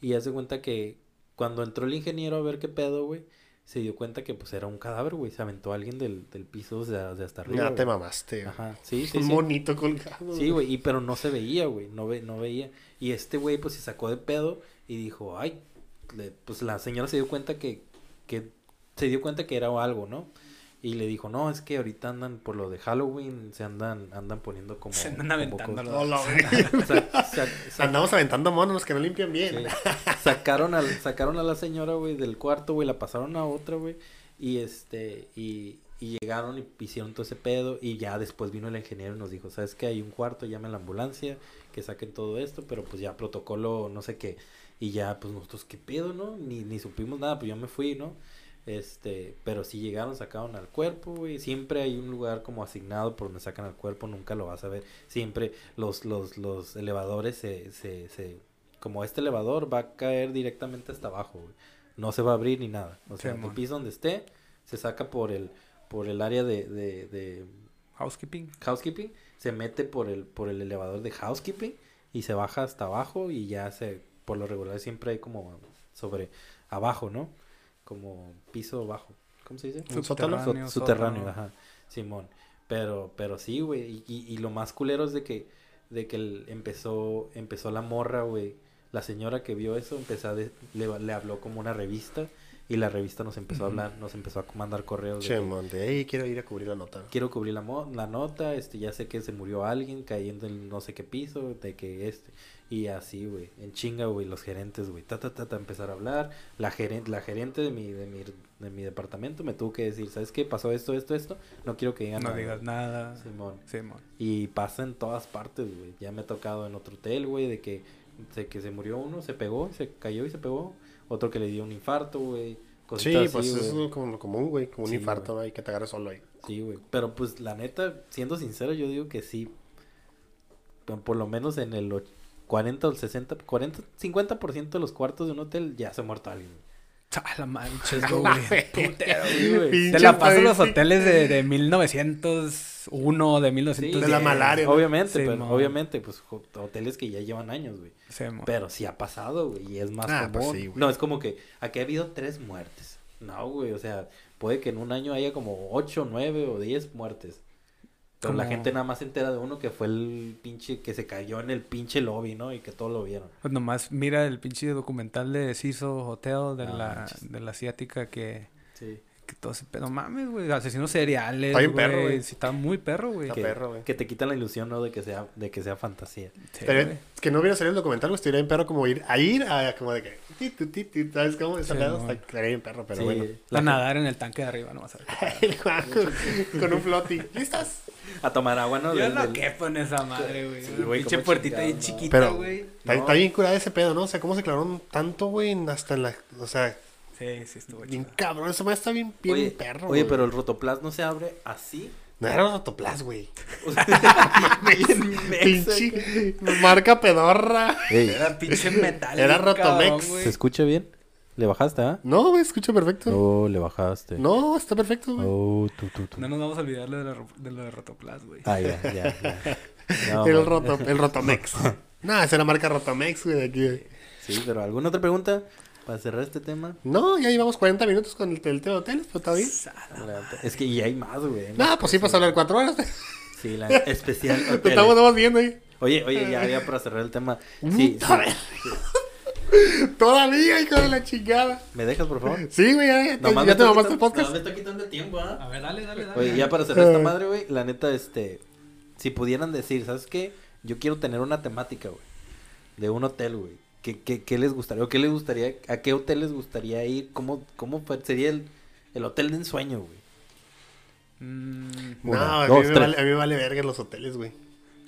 Y haz de cuenta que cuando entró el ingeniero a ver qué pedo, güey, se dio cuenta que pues era un cadáver, güey, se aventó alguien del, del piso de, de hasta arriba. Ya te mamaste. güey. Ajá, sí, sí, Un sí. monito colgado. Sí, güey, y pero no se veía, güey, no, ve, no veía. Y este güey, pues, se sacó de pedo y dijo, ay, le- pues la señora se dio cuenta que, que, se dio cuenta que era algo, ¿no? Y le dijo, no, es que ahorita andan, por lo de Halloween, se andan, andan poniendo como... Se andan como sa- sa- Andamos aventando monos que no limpian bien. Sí. Sacaron, al, sacaron a la señora, güey, del cuarto, güey, la pasaron a otra, güey, y este, y, y llegaron y hicieron todo ese pedo, y ya después vino el ingeniero y nos dijo, ¿sabes qué? Hay un cuarto, llame a la ambulancia, que saquen todo esto, pero pues ya protocolo, no sé qué, y ya, pues nosotros, ¿qué pedo, no? Ni, ni supimos nada, pues yo me fui, ¿no? Este, pero si llegaron, sacaron al cuerpo, güey. Siempre hay un lugar como asignado por donde sacan al cuerpo, nunca lo vas a ver. Siempre los, los, los elevadores se, se, se, como este elevador va a caer directamente hasta abajo, güey. No se va a abrir ni nada. O sea, Simón. el piso donde esté, se saca por el, por el área de, de, de Housekeeping. housekeeping, se mete por el, por el elevador de housekeeping y se baja hasta abajo y ya se, por lo regular siempre hay como sobre abajo, ¿no? Como piso bajo. ¿Cómo se dice? ¿Un sótano? Su- Subterráneo, subterráneo, ajá. Simón. Pero, pero sí, güey. Y, y, y lo más culero es de que, de que el- empezó, empezó la morra, güey. La señora que vio eso empezó a de- le, le habló como una revista y la revista nos empezó a hablar, nos empezó a mandar correos. de Che, que, monte. Ey, quiero ir a cubrir la nota. quiero cubrir la, mo- la nota, este, ya sé que se murió alguien cayendo en no sé qué piso, de que este, y así, güey, en chinga, güey, los gerentes, güey, ta, ta, ta, ta, empezar a hablar, la gerente, la gerente de mi, de mi, de mi departamento me tuvo que decir, ¿sabes qué? Pasó esto, esto, esto, no quiero que digan No nada". digas nada. Simón. Simón. Y pasa en todas partes, güey, ya me ha tocado en otro hotel, güey, de que, de que se murió uno, se pegó, se cayó y se pegó, otro que le dio un infarto, güey, Sí, cositas pues así, eso es como lo común, güey. Como un infarto, güey, que te agarres solo ahí. Sí, güey. Pero pues la neta, siendo sincero, yo digo que sí. Por, por lo menos en el 40 o el 60, 40, 50% de los cuartos de un hotel ya se ha muerto alguien. Ah, la manches, güey. Putero, Sí, güey. Te la paso en los hoteles de, de 1901, de 1910. De la malaria. Obviamente, Sí, pero obviamente, pues hoteles que ya llevan años, güey. Simón. Pero sí ha pasado, güey, y es más Ah, pues común. sí, güey. no, es como que aquí ha habido tres muertes. No, güey, o sea, puede que en un año haya como 8, 9 o 10 muertes. Pero la Como- gente nada más se entera de uno que fue el pinche que se cayó en el pinche lobby, ¿no? Y que todos lo vieron. Pues nomás mira el pinche documental de Ciso Hotel de la, de la asiática que, Sí. que todo ese pedo. mames, güey. Asesinos seriales. Está bien perro, güey. Sí, está muy perro, güey. Está Que, perro, güey. que te quitan la ilusión, ¿no? De que sea, de que sea fantasía. Sí, Pero que no hubiera salido el documental, güey, estaría bien perro como ir a ir a como de que ¿sabes cómo? Esa Sí, no. está- estaría bien perro, pero Sí, bueno. la nadar en el tanque de arriba, no vas a ver. Con un floti. ¿Listas? A tomar agua, ¿no? Yo Del- no del- quepo en esa madre, güey. Sí, Una güey, pinche puertita bien chiquita, Pero güey. está, No. está bien curada ese pedo, ¿no? O sea, cómo se clavaron tanto, güey, hasta en la... O sea, Sí, sí, estuvo bien chido. cabrón. Esa madre está bien, bien Oye, perro, oye güey. pero el rotoplas no se abre así. No era rotoplas, güey. Pinche marca pedorra. Ey, Era pinche metal. Era cabrón, Rotomex. güey. ¿Se escucha bien? ¿Le bajaste, ah? No, güey, escucha perfecto. No, le bajaste. No, está perfecto, güey. Oh, tú, tú, tú. No nos vamos a olvidar de, la, de lo de Rotoplas, güey. Ah, ya, ya, ya. No, el, roto, el Rotomex. no, esa es la marca Rotomex, güey, de aquí. güey. Sí, pero ¿alguna otra pregunta para cerrar este tema? No, ya llevamos 40 minutos con el, el tema de hoteles, pero está bien. Es que ya hay más, güey. No, pues sí, pues hablar cuatro horas. Te Sí, la especial hoteles. estamos viendo ahí. Oye, oye, ya, ya para cerrar el tema. Sí, Puta sí. Todavía, hijo de la chingada. ¿Me dejas, por favor? Sí, güey, ya, ya te, Nomás ya te mamaste el quitando- podcast. nomás me está quitando tiempo, ¿ah? A ver, dale, dale, dale. Oye, ya para cerrar esta Eh. madre, güey, la neta, este, si pudieran decir, ¿sabes qué? Yo quiero tener una temática, güey, de un hotel, güey. ¿Qué, qué, qué les gustaría? ¿O qué les gustaría? ¿A qué hotel les gustaría ir? ¿Cómo, cómo sería el, el hotel de ensueño, güey? Mm, No, a, mí me vale, a mí me vale verga los hoteles, güey.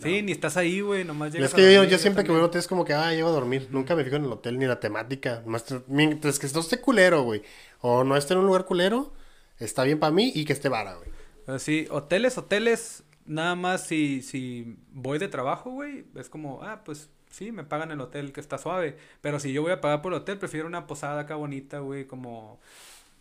Sí, ni estás ahí, güey. Nomás llegas Es a que yo, yo, siempre que voy a hotel es como que, ah, llego a dormir. Nunca me fijo en el hotel ni la temática. Mientras que no esté culero, güey. O no esté en un lugar culero, está bien para mí y que esté vara, güey. Pero sí, hoteles, hoteles, nada más si, si voy de trabajo, güey, es como, ah, pues sí, me pagan el hotel que está suave. Pero si yo voy a pagar por el hotel, prefiero una posada acá bonita, güey, como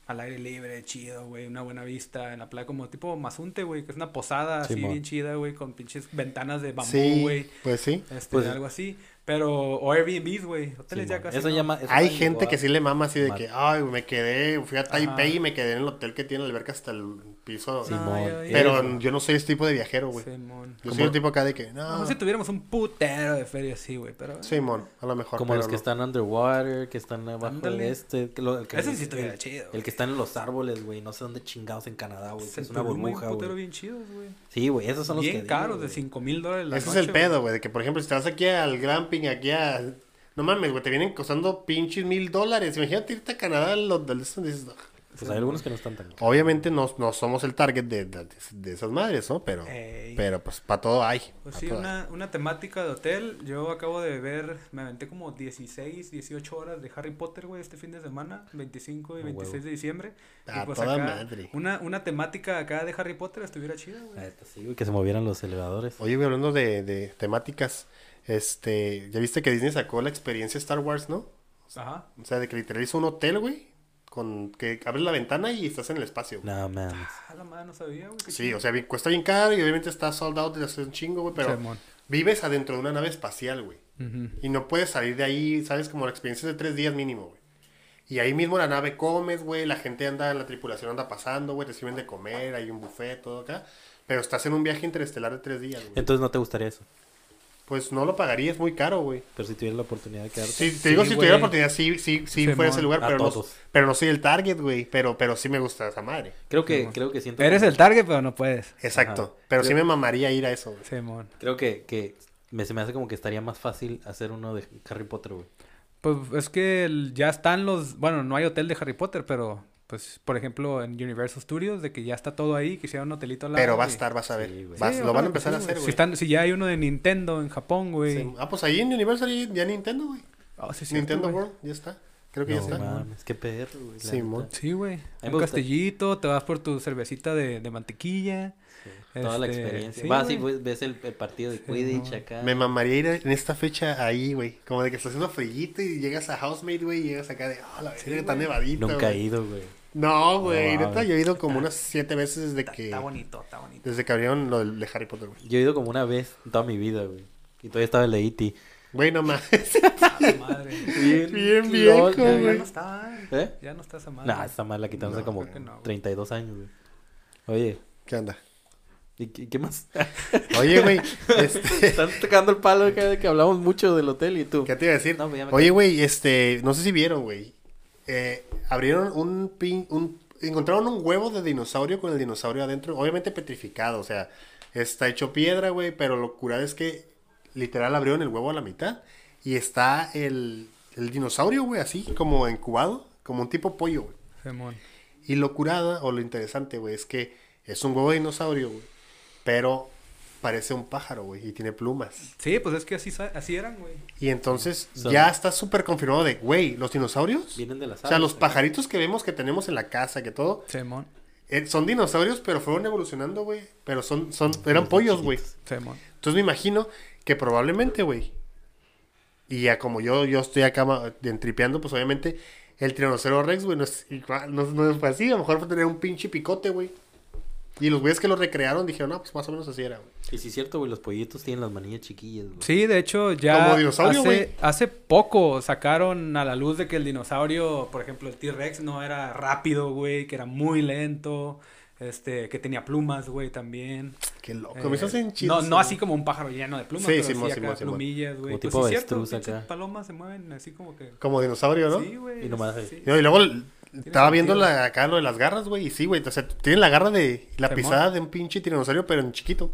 al aire libre, chido, güey, una buena vista en la playa, como tipo Mazunte, güey, que es una posada así bien chida, güey, con pinches ventanas de bambú, Sí, güey. pues sí. Este, Pues- algo así. Pero, o Airbnbs, güey, hoteles ya Simón. casi. Eso no. llama... eso Hay gente igual. que sí le mama así de Mal. que, ay, me quedé, fui a Taipei Ajá. y me quedé en el hotel que tiene la alberca hasta el piso. Simón. Pero yo no soy ese tipo de viajero, güey. Simón. Yo Como- soy el tipo acá de que, no, mejor si tuviéramos un putero de feria así, güey, pero... Simón, a lo mejor. Como los que no. están underwater, que están abajo Ándale. de este. que lo- el que- Ese sí estuviera el- chido, El que está en los árboles, güey. No sé dónde chingados en Canadá, güey. Es una hay un burbuja, putero bien chidos, güey. Sí, güey. Esos son los Bien que. digo, caros, de güey. 5 mil dólares la Ese es el pedo, güey, de que, por ejemplo, si te vas aquí al glamping, aquí a... No mames, güey, te vienen costando pinches mil dólares. Imagínate irte a Canadá, los del... Dices, "Ah". Pues hay algunos que no están tan. Obviamente no, no somos el target de, de, de esas madres, ¿no? Pero, Ey. pero pues para todo hay. Pues sí, una, una temática de hotel. Yo acabo de ver, me aventé como 16, 18 horas de Harry Potter, güey, este fin de semana, 25 y Ah, 26 huevo. de diciembre. A y pues toda acá, madre. Una, una temática acá de Harry Potter estuviera chida, güey. sí, güey. Que se movieran los elevadores. Oye, güey, hablando de, de temáticas, este, ya viste que Disney sacó la experiencia Star Wars, ¿no? Ajá. O sea, de que literal hizo un hotel, güey, con que abres la ventana y estás en el espacio. güey. No mames. Ah, la madre no sabía, güey. Sí, o sea, bien- cuesta bien caro y obviamente está sold out desde hace un chingo, güey, pero vives adentro de una nave espacial, güey. Y no puedes salir de ahí, ¿sabes? Como la experiencia es de tres días mínimo, güey. Y ahí mismo la nave comes, güey, la gente anda, la tripulación anda pasando, güey, te sirven de comer, hay un buffet, todo acá. Pero estás en un viaje interestelar de tres días, güey. Entonces no te gustaría eso. Pues no lo pagaría, es muy caro, güey. Pero si tuvieras la oportunidad de quedarte. Sí, te Sí, digo, si güey. tuviera la oportunidad, sí, sí, sí Simón, fuera ese lugar, pero no, pero no soy el target, güey. Pero, pero sí me gusta esa madre. Creo que, creo que siento. Eres el target, pero no puedes. Exacto. Ajá. Pero sí me mamaría ir a eso, güey. Simón. Creo que, que me, se me hace como que estaría más fácil hacer uno de Harry Potter, güey. Pues es que el- ya están los... Bueno, no hay hotel de Harry Potter, pero... Pues, por ejemplo, en Universal Studios, de que ya está todo ahí, que hicieron un hotelito al lado. Pero va a estar, vas a ver. Sí, güey. Vas- Sí, lo van a empezar a hacer, Si, güey. están, si ya hay uno de Nintendo en Japón, güey. Sí. Ah, pues ahí en Universal ya- ya Nintendo, güey. Ah, sí, cierto, Nintendo. World, ya está. Creo que No ya está. mames, qué perro, güey. Sí, güey. Un gusta. castellito, te vas por tu cervecita de, de mantequilla. Sí, Toda la Este, experiencia. sí, Vas y güey. ves- el, el partido de Quidditch no. acá. Me mamaría ir en esta fecha ahí, güey. Como de que estás haciendo frillito y llegas a Housemate, güey, y llegas acá de, oh, la verga, tan nevadito. Nunca he güey". ido, güey. No, güey, No, neta, yo he ido como unas siete veces desde Está, que... está bonito, está bonito. Desde que abrieron lo de Harry Potter, güey. Yo he ido como una vez en toda mi vida, güey. Y todavía estaba el de E.T. Güey, no mames. madre. Bien lol, viejo, ya- Ya güey. no está. ¿Eh? Ya no está esa madre. Nah, esta mal la quitaron hace No, como no, güey. 32 años, güey. Oye, ¿Qué onda? ¿Y qué, qué más? Oye, güey, este, Están tocando el palo acá de que hablamos mucho del hotel y tú. ¿qué te iba a decir? No, pues ya me Oye, güey, este, no sé si vieron, güey. Eh, abrieron un pin, un, encontraron un huevo de dinosaurio con el dinosaurio adentro, obviamente petrificado, o sea, está hecho piedra, güey, pero lo curado es que literal abrieron el huevo a la mitad y está el, el dinosaurio, güey, así, como incubado, como un tipo pollo, güey. Y lo curada, o lo interesante, güey, es que es un huevo de dinosaurio, güey, pero parece un pájaro, güey, y tiene plumas. Sí, pues es que así, así eran, güey. Y entonces ya está súper confirmado de, güey, los dinosaurios... Vienen de las O sea, los aves, pajaritos que vemos que tenemos en la casa, que todo, Simón. eh, son dinosaurios, pero fueron evolucionando, güey. Pero son, son, eran pollos, güey. Simón. Entonces me imagino que probablemente, güey. Y ya como yo, yo estoy acá entripeando, pues obviamente el tiranosaurio Rex, güey, no es igual, no, no fue así. A lo mejor fue tener un pinche picote, güey. Y los güeyes que lo recrearon dijeron, no, pues más o menos así era, güey. Y sí es cierto, güey, los pollitos tienen las manillas chiquillas, güey. Sí, de hecho, ya Como dinosaurio, güey. hace, hace poco sacaron a la luz de que el dinosaurio, por ejemplo, el T-Rex no era rápido, güey, que era muy lento, este, que tenía plumas, güey, también. Qué loco. Eh, me hizo hacen no, chidos, no güey. así como un pájaro lleno de plumas, Sí, pero sí acá Simón, Simón. plumillas, güey. Como Pues tipo sí, cierto, acá. palomas se mueven así como que... Como dinosaurio, ¿no? Sí, güey. Y nomás sí. No, y luego estaba viendo la, acá lo de las garras, güey. Y sí, güey. O sea, tienen la garra de la pisada de un pinche tiranosaurio, pero en chiquito.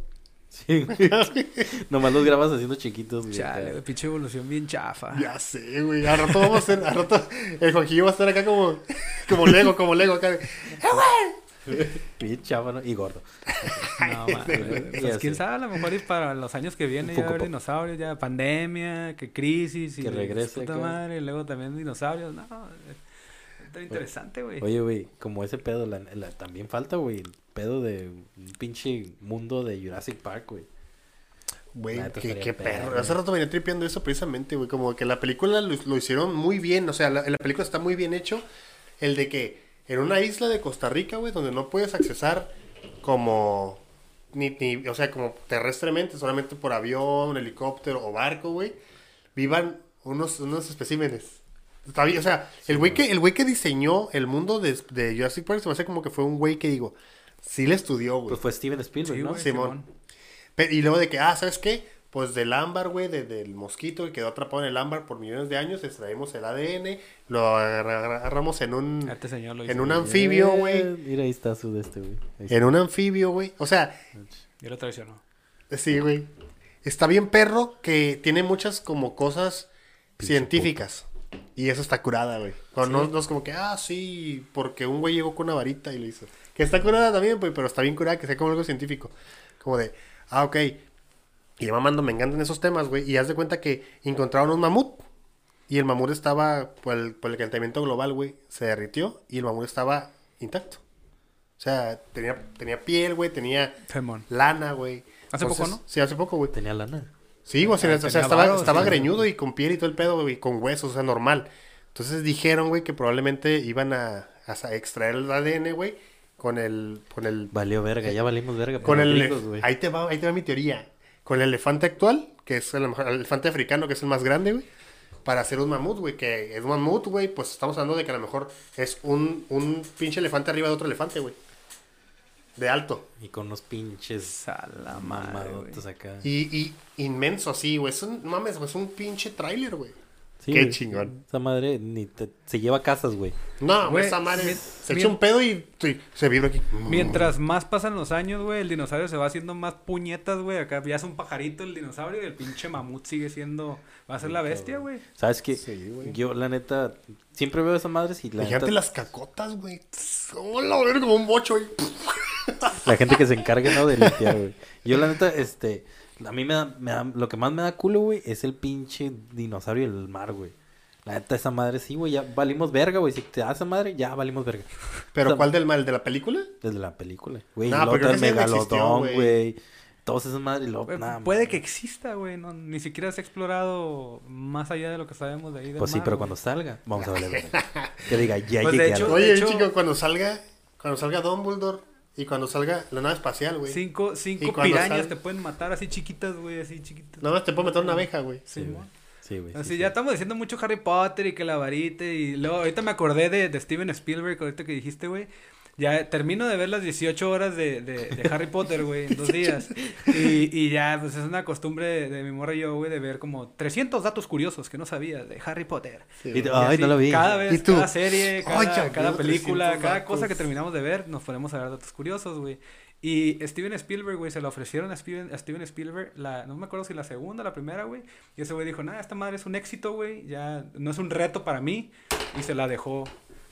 Sí, güey. Nomás los grabas haciendo chiquitos, güey. Chale, güey, pinche evolución bien chafa. Ya sé, güey. Al rato vamos a hacer. Al rato el Joaquín va a estar acá como. Como Lego, como Lego acá. de, Bien chava, ¿no? Y gordo. No, mames. Ya Pues quién sabe, a lo mejor y para los años que vienen ya haber dinosaurios, ya pandemia, que crisis y Que regrese puta madre, y luego también dinosaurios, no, eh, está interesante, güey. Oye, güey, como ese pedo, la, la- también falta, güey, el pedo de un pinche mundo de Jurassic Park, güey. Güey, qué, qué perro. Hace rato venía tripeando eso precisamente, güey. Como que la película lo, lo hicieron muy bien. O sea, la, la película está muy bien hecho. El de que en una isla de Costa Rica, güey, donde no puedes accesar como. Ni, ni, o sea, como terrestremente, solamente por avión, helicóptero o barco, güey. Vivan unos, unos especímenes. Está bien, o sea, el güey que, el güey que diseñó el mundo de, de Jurassic Park se me hace como que fue un güey que digo, sí le estudió, güey. Pues fue Steven Spielberg, Sí, ¿no? güey, Simón. Y luego de que, ah, ¿sabes qué? Pues del ámbar, güey, de- del mosquito que quedó atrapado en el ámbar por millones de años, extraemos el ADN, lo agarra- agarramos en un, Este señor lo en un anfibio, Eh, güey. Mira, ahí está su de este, güey. En un anfibio, güey. O sea, Y lo traicionó. sí, güey. Está bien perro que tiene muchas como cosas Pinche científicas. Y eso está curada, güey. Cuando no, no es como que, ah, sí, porque un güey llegó con una varita y lo hizo. Que está curada también, güey, pero está bien curada que sea como algo científico. Como de, ah, ok. Y ya mamando, me encantan esos temas, güey. Y haz de cuenta que encontraron un mamut. Y el mamut estaba, por el, por el calentamiento global, güey, se derritió. Y el mamut estaba intacto. O sea, tenía, tenía piel, güey, tenía lana, güey. Hace poco, ¿no? Sí, hace poco, güey. Tenía lana. Sí, güey, o sea, o sea, estaba, estaba greñudo y con piel y todo el pedo, güey, con huesos, o sea, normal. Entonces dijeron, güey, que probablemente iban a, extraer el ADN, güey, con el, con el, Valió verga, ya valimos verga. con por el, güey. ahí te va, ahí te va mi teoría. Con el elefante actual, que es el, el elefante africano, que es el más grande, güey, para hacer un mamut, güey, que es un mamut, güey, pues estamos hablando de que a lo mejor es un, un pinche elefante arriba de otro elefante, güey. De alto. Y con unos pinches mamadotes acá. Y, y inmenso así, güey. Es un, mames, güey, es un pinche tráiler, güey. Sí, Qué güey. chingón. Esa madre ni te- se lleva casas, güey. No, güey, esa madre se mien- echa un pedo y se vibra aquí. Mientras más pasan los años, güey, el dinosaurio se va haciendo más puñetas, güey. Acá ya es un pajarito el dinosaurio y el pinche mamut sigue siendo... Va a ser la bestia, güey. ¿Sabes qué? Sí, güey. Yo, la neta, siempre veo esa madre y la Fíjate neta, las cacotas, güey. Como la ver como un bocho, güey. La gente que se encarga, ¿no? De limpiar, güey. Yo, la neta, este, a mí me da, me da- lo que más me da culo, güey, es el pinche dinosaurio del mar, güey. La neta, esa madre, sí, güey, ya valimos verga, güey. Si te da esa madre, ya valimos verga. ¿Pero O sea, cuál del mal? ¿De la película? Desde la película, güey. Está el existió, megalodón, güey. Todas esas madres, nah, puede que exista, güey. No, ni siquiera se ha explorado más allá de lo que sabemos de ahí del Pues sí, mar, pero güey. cuando salga, vamos a ver. Que diga, ya Pues, de llegué hecho, la- Oye, hecho- chico, cuando salga, cuando salga Dumbledore y cuando salga la nave espacial, güey. Cinco, cinco pirañas sal- te pueden matar así chiquitas, güey, así chiquitas. Nada más te puedo meter una abeja, güey. Sí, Sí, güey. Sí, güey. sí, Así sí. ya estamos diciendo mucho Harry Potter y que la varita y luego ahorita me acordé de, de Steven Spielberg ahorita que dijiste, güey. Ya termino de ver las 18 horas de, de, de Harry Potter, güey, en dos días. Y, y ya, pues es una costumbre de, de mi morra y yo, güey, de ver como 300 datos curiosos que no sabías de Harry Potter. Sí, Y. Ay, así, no lo vi. Cada vez, ¿Y tú? cada serie, cada, cada película, 300 cada datos. cosa que terminamos de ver, nos ponemos a ver datos curiosos, güey. Y Steven Spielberg, güey, se la ofrecieron a Steven, a Steven Spielberg, la, no me acuerdo si la segunda o la primera, güey. Y ese güey dijo, nada, esta madre es un éxito, güey, ya no es un reto para mí. Y se la dejó,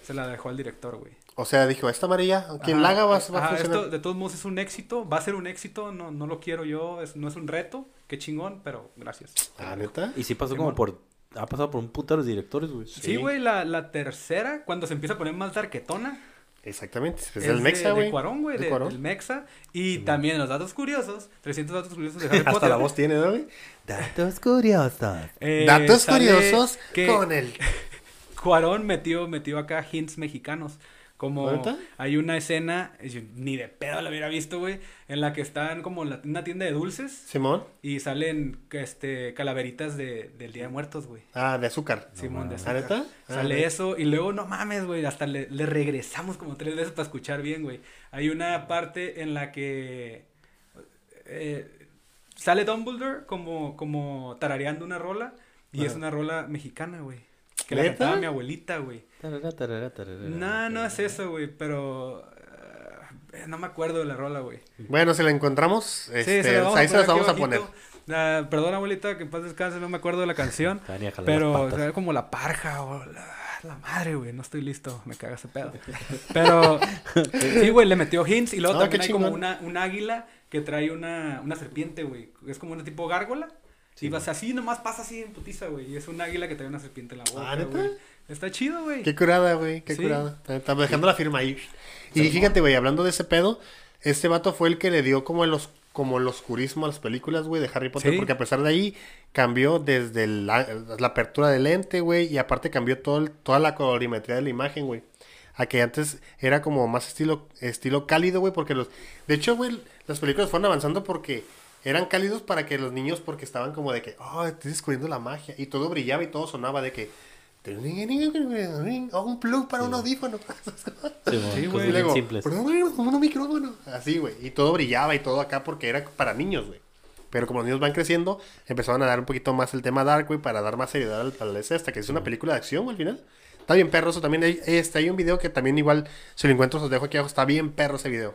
se la dejó al director, güey. O sea, dijo, esta amarilla, quien Ajá, la haga va, va a ajá, funcionar. esto de todos modos es un éxito, va a ser un éxito, no, no lo quiero yo, es, no es un reto, qué chingón, pero gracias. Ah, ¿neta? Y sí pasó como por... Ha pasado por un putero de directores, güey. Sí, güey, la, la tercera, cuando se empieza a poner más darquetona, Exactamente. Es, de- Mexa, de güey. Cuarón, güey, De de- Cuarón. del Mexa. Y también los datos curiosos, 300 datos curiosos de Harry Potter. Hasta la voz tiene, ¿no, güey? Datos curiosos. Eh, Datos curiosos que con el... Cuarón metió, metió acá hints mexicanos. Como hay una escena, yo ni de pedo la hubiera visto, güey, en la que están como en la- una tienda de dulces Simón. y salen este calaveritas de, del Día de Muertos, güey. Ah, de azúcar. Simón de mames. ¿Ah, azúcar. neta? Ah, Sale eso y luego no mames, güey, hasta le, le regresamos como tres veces para escuchar bien, güey. Hay una parte en la que eh, sale Dumbledore como, como tarareando una rola y es una rola mexicana, güey. Que la cantaba mi abuelita, güey. Tarara, tarara, tarara. No, no es eso, güey, pero eh, no me acuerdo de la rola, güey. Bueno, si la encontramos, este, se la vamos ahí se las vamos a poner. Ah, perdón, abuelita, que en paz descanse, no me acuerdo de la canción. Pero o sea, como la parja o la, la madre, güey. No estoy listo, me caga ese pedo. Pero sí, güey, le metió hints y luego Ah, también hay como una, un águila que trae una, una serpiente, güey. Es como una tipo gárgola. Y vas así, nomás pasa así en putiza, güey. Y es un águila que trae una serpiente en la boca, Ah. Está chido, güey. Qué curada, güey, qué Sí. curada. Estamos dejando la firma ahí. Y fíjate, güey, hablando de ese pedo, este vato fue el que le dio como el, os- como el oscurismo a las películas, güey, de Harry Potter, Sí. porque a pesar de ahí cambió desde la, la apertura del lente, güey, y aparte cambió todo el- toda la colorimetría de la imagen, güey. A que antes era como más estilo, estilo cálido, güey, porque los... De hecho, güey, las películas fueron avanzando porque eran cálidos para que los niños, porque estaban como de que, oh, estoy descubriendo la magia, y todo brillaba y todo sonaba de que... Oh, un plug para un audífono. Sí, cosas güey. Y bien luego, simples. "Pero, güey, como un micrófono. Así, güey. Y todo brillaba y todo acá porque era para niños, güey. Pero como los niños van creciendo, empezaron a dar un poquito más el tema dark, güey, para dar más seriedad al, al esta, que es una película de acción, güey, al final. Está bien perro eso también. Hay, este, hay un video que también igual, si lo encuentro, os los dejo aquí abajo. Está bien perro ese video.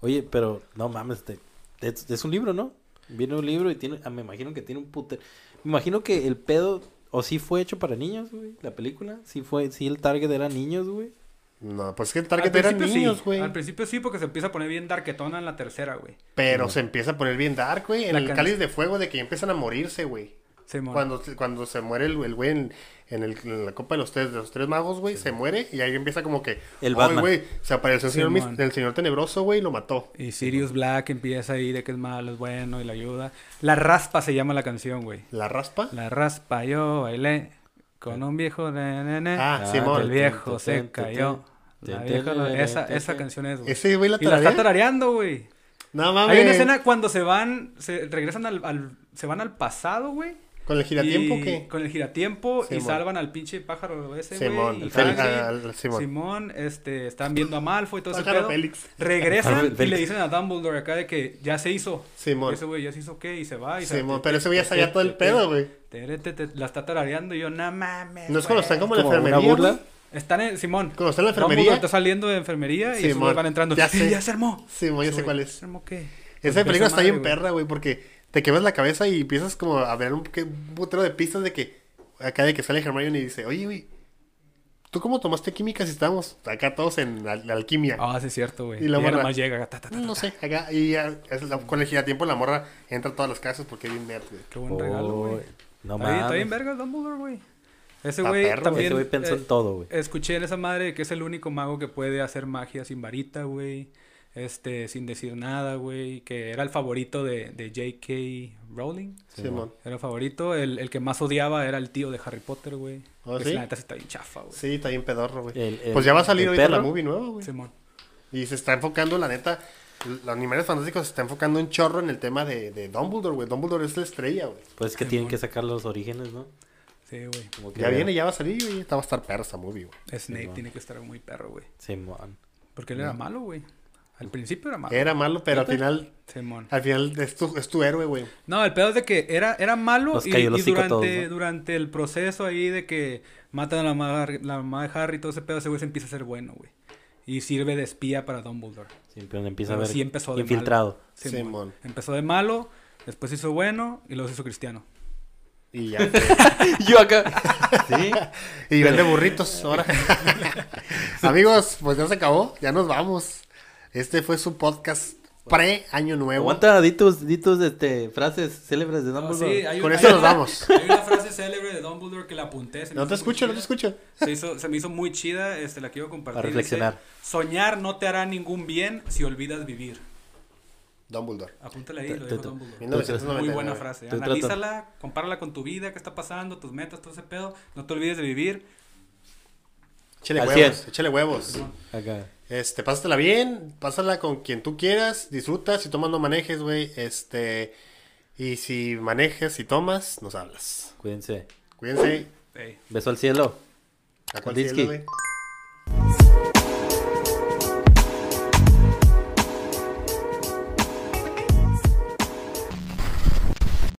Oye, pero no mames, te- es, es un libro, ¿no? Viene un libro y tiene, ah, me imagino que tiene un puter. Me imagino que el pedo, o sí fue hecho para niños, güey, la película. Sí fue, sí el target era niños, güey. No, pues es que el target eran principio niños, sí, güey. Al principio sí, porque se empieza a poner bien darketona en la tercera, güey. Pero se empieza a poner bien dark, güey. En La el can- cáliz de fuego de que empiezan a morirse, güey. Simón. Cuando, cuando se muere el el güey en, en, el- en la copa de los tres, de los tres magos, güey, se muere y ahí empieza como que. El "Ay, Batman". güey, se apareció el señor, mis- el señor tenebroso, güey, y lo mató. Y Sirius Black empieza ahí de que es malo, es bueno y la ayuda. La raspa se llama la canción, güey. ¿La raspa? La raspa yo bailé con un viejo de nene. Ah, Ah, Simón. el viejo se cayó. esa, esa canción es, güey. Ese güey la Y la está tararea. tarareando, güey. No mames. Hay una escena cuando se van, se regresan al, al- se van al pasado, güey. ¿Con el giratiempo y- qué? Con el giratiempo y Simón. salvan al pinche pájaro ese, Simón, el y Félix, Hagrid, al- al Simón. Simón, este, están viendo a Malfoy y todo ese Pájaro pedo. Félix. Regresan Pájaro y Félix. le dicen a Dumbledore acá de que ya se hizo. Simón. Ese güey ya se hizo qué y se va y se Simón, pero ese güey ya sabía todo el pedo, güey. te- te- te- La está tarareando y yo, no mames. No es cuando güey". están como en la enfermería, burla. Están en, Simón. Cuando está en la enfermería. está saliendo de enfermería y van entrando. ya "Sí, sé. ya se armó. Simón, ya sé cuál ¿Se es. armó qué? Esa película está bien perra, güey, porque te quemas la cabeza y empiezas como a ver un, un putero de pistas de que acá de que sale Hermione y dice, oye, güey, ¿tú cómo tomaste química si estamos acá todos en al- la alquimia? Ah, sí es cierto, güey. Y Y la la morra- nomás llega. ta, ta, ta, ta, no ta. sé, acá, y ya, es la- con el giratiempo la morra entra a todas las casas porque es bien nerd, güey. Qué buen regalo, güey. Oh, No bien, está bien mames. verga el Dumbledore, güey. Ese güey también... Ese güey pensó eh, en todo, güey. Escuché en esa madre que es el único mago que puede hacer magia sin varita, güey. Este, sin decir nada, güey. Que era el favorito de, de J.K. Rowling. Simón. Era el favorito. El, el que más odiaba era el tío de Harry Potter, güey. ¿Oh, que sí? la neta sí está bien chafa, güey. Sí, está bien pedorro, güey. Pues ya va a salir el ahorita la perro. movie nueva, güey. Simón. Y se está enfocando, la neta, los animales fantásticos se está enfocando un chorro en el tema de, de Dumbledore, güey. Dumbledore es la estrella, güey. Pues es que Simón. tienen que sacar los orígenes, ¿no? Sí, güey. Ya viene, ya va a salir, güey. Esta va a estar perra esta movie, güey. Snape Simón. tiene que estar muy perro, güey. Simón. Porque él era malo, güey. Al principio era malo. Era malo, pero al final, Simón. al final es tu, es tu héroe, güey. No, el pedo es de que era, era malo Nos y, y durante, todos, ¿no? durante el proceso ahí de que matan a la mamá, la mamá de Harry y todo ese pedo, ese güey se empieza a ser bueno, güey. Y sirve de espía para Dumbledore. Siempre empieza Pero a ver sí empezó de infiltrado. Simón. Simón. Empezó de malo, después hizo bueno y luego se hizo cristiano. Y ya. Yo acá. Sí. y vende burritos ahora. Amigos, pues ya se acabó. Ya nos vamos. Este fue su podcast pre-año nuevo. Aguanta, di tus, di tus, este, frases célebres de Dumbledore. hay Con un- eso hay nos una- vamos. Hay una frase célebre de Dumbledore que la apunté. se No te escucho, no te escucho. Se, hizo- se me hizo muy chida, este, la quiero compartir. Para reflexionar. Dice, Soñar no te hará ningún bien si olvidas vivir. Dumbledore. Apúntale ahí, lo dijo Dumbledore. 1999. Muy buena frase. Analízala, compárala con tu vida, qué está pasando, tus metas, todo ese pedo. No te olvides de vivir. Échale Al huevos, échale huevos. Acá. Este, pásatela bien, pásala con quien tú quieras, disfruta, si tomas no manejes, güey, este, y si manejes y tomas, nos hablas. Cuídense. Cuídense. Beso al cielo. ¿A cuál Kandinsky. cielo, güey?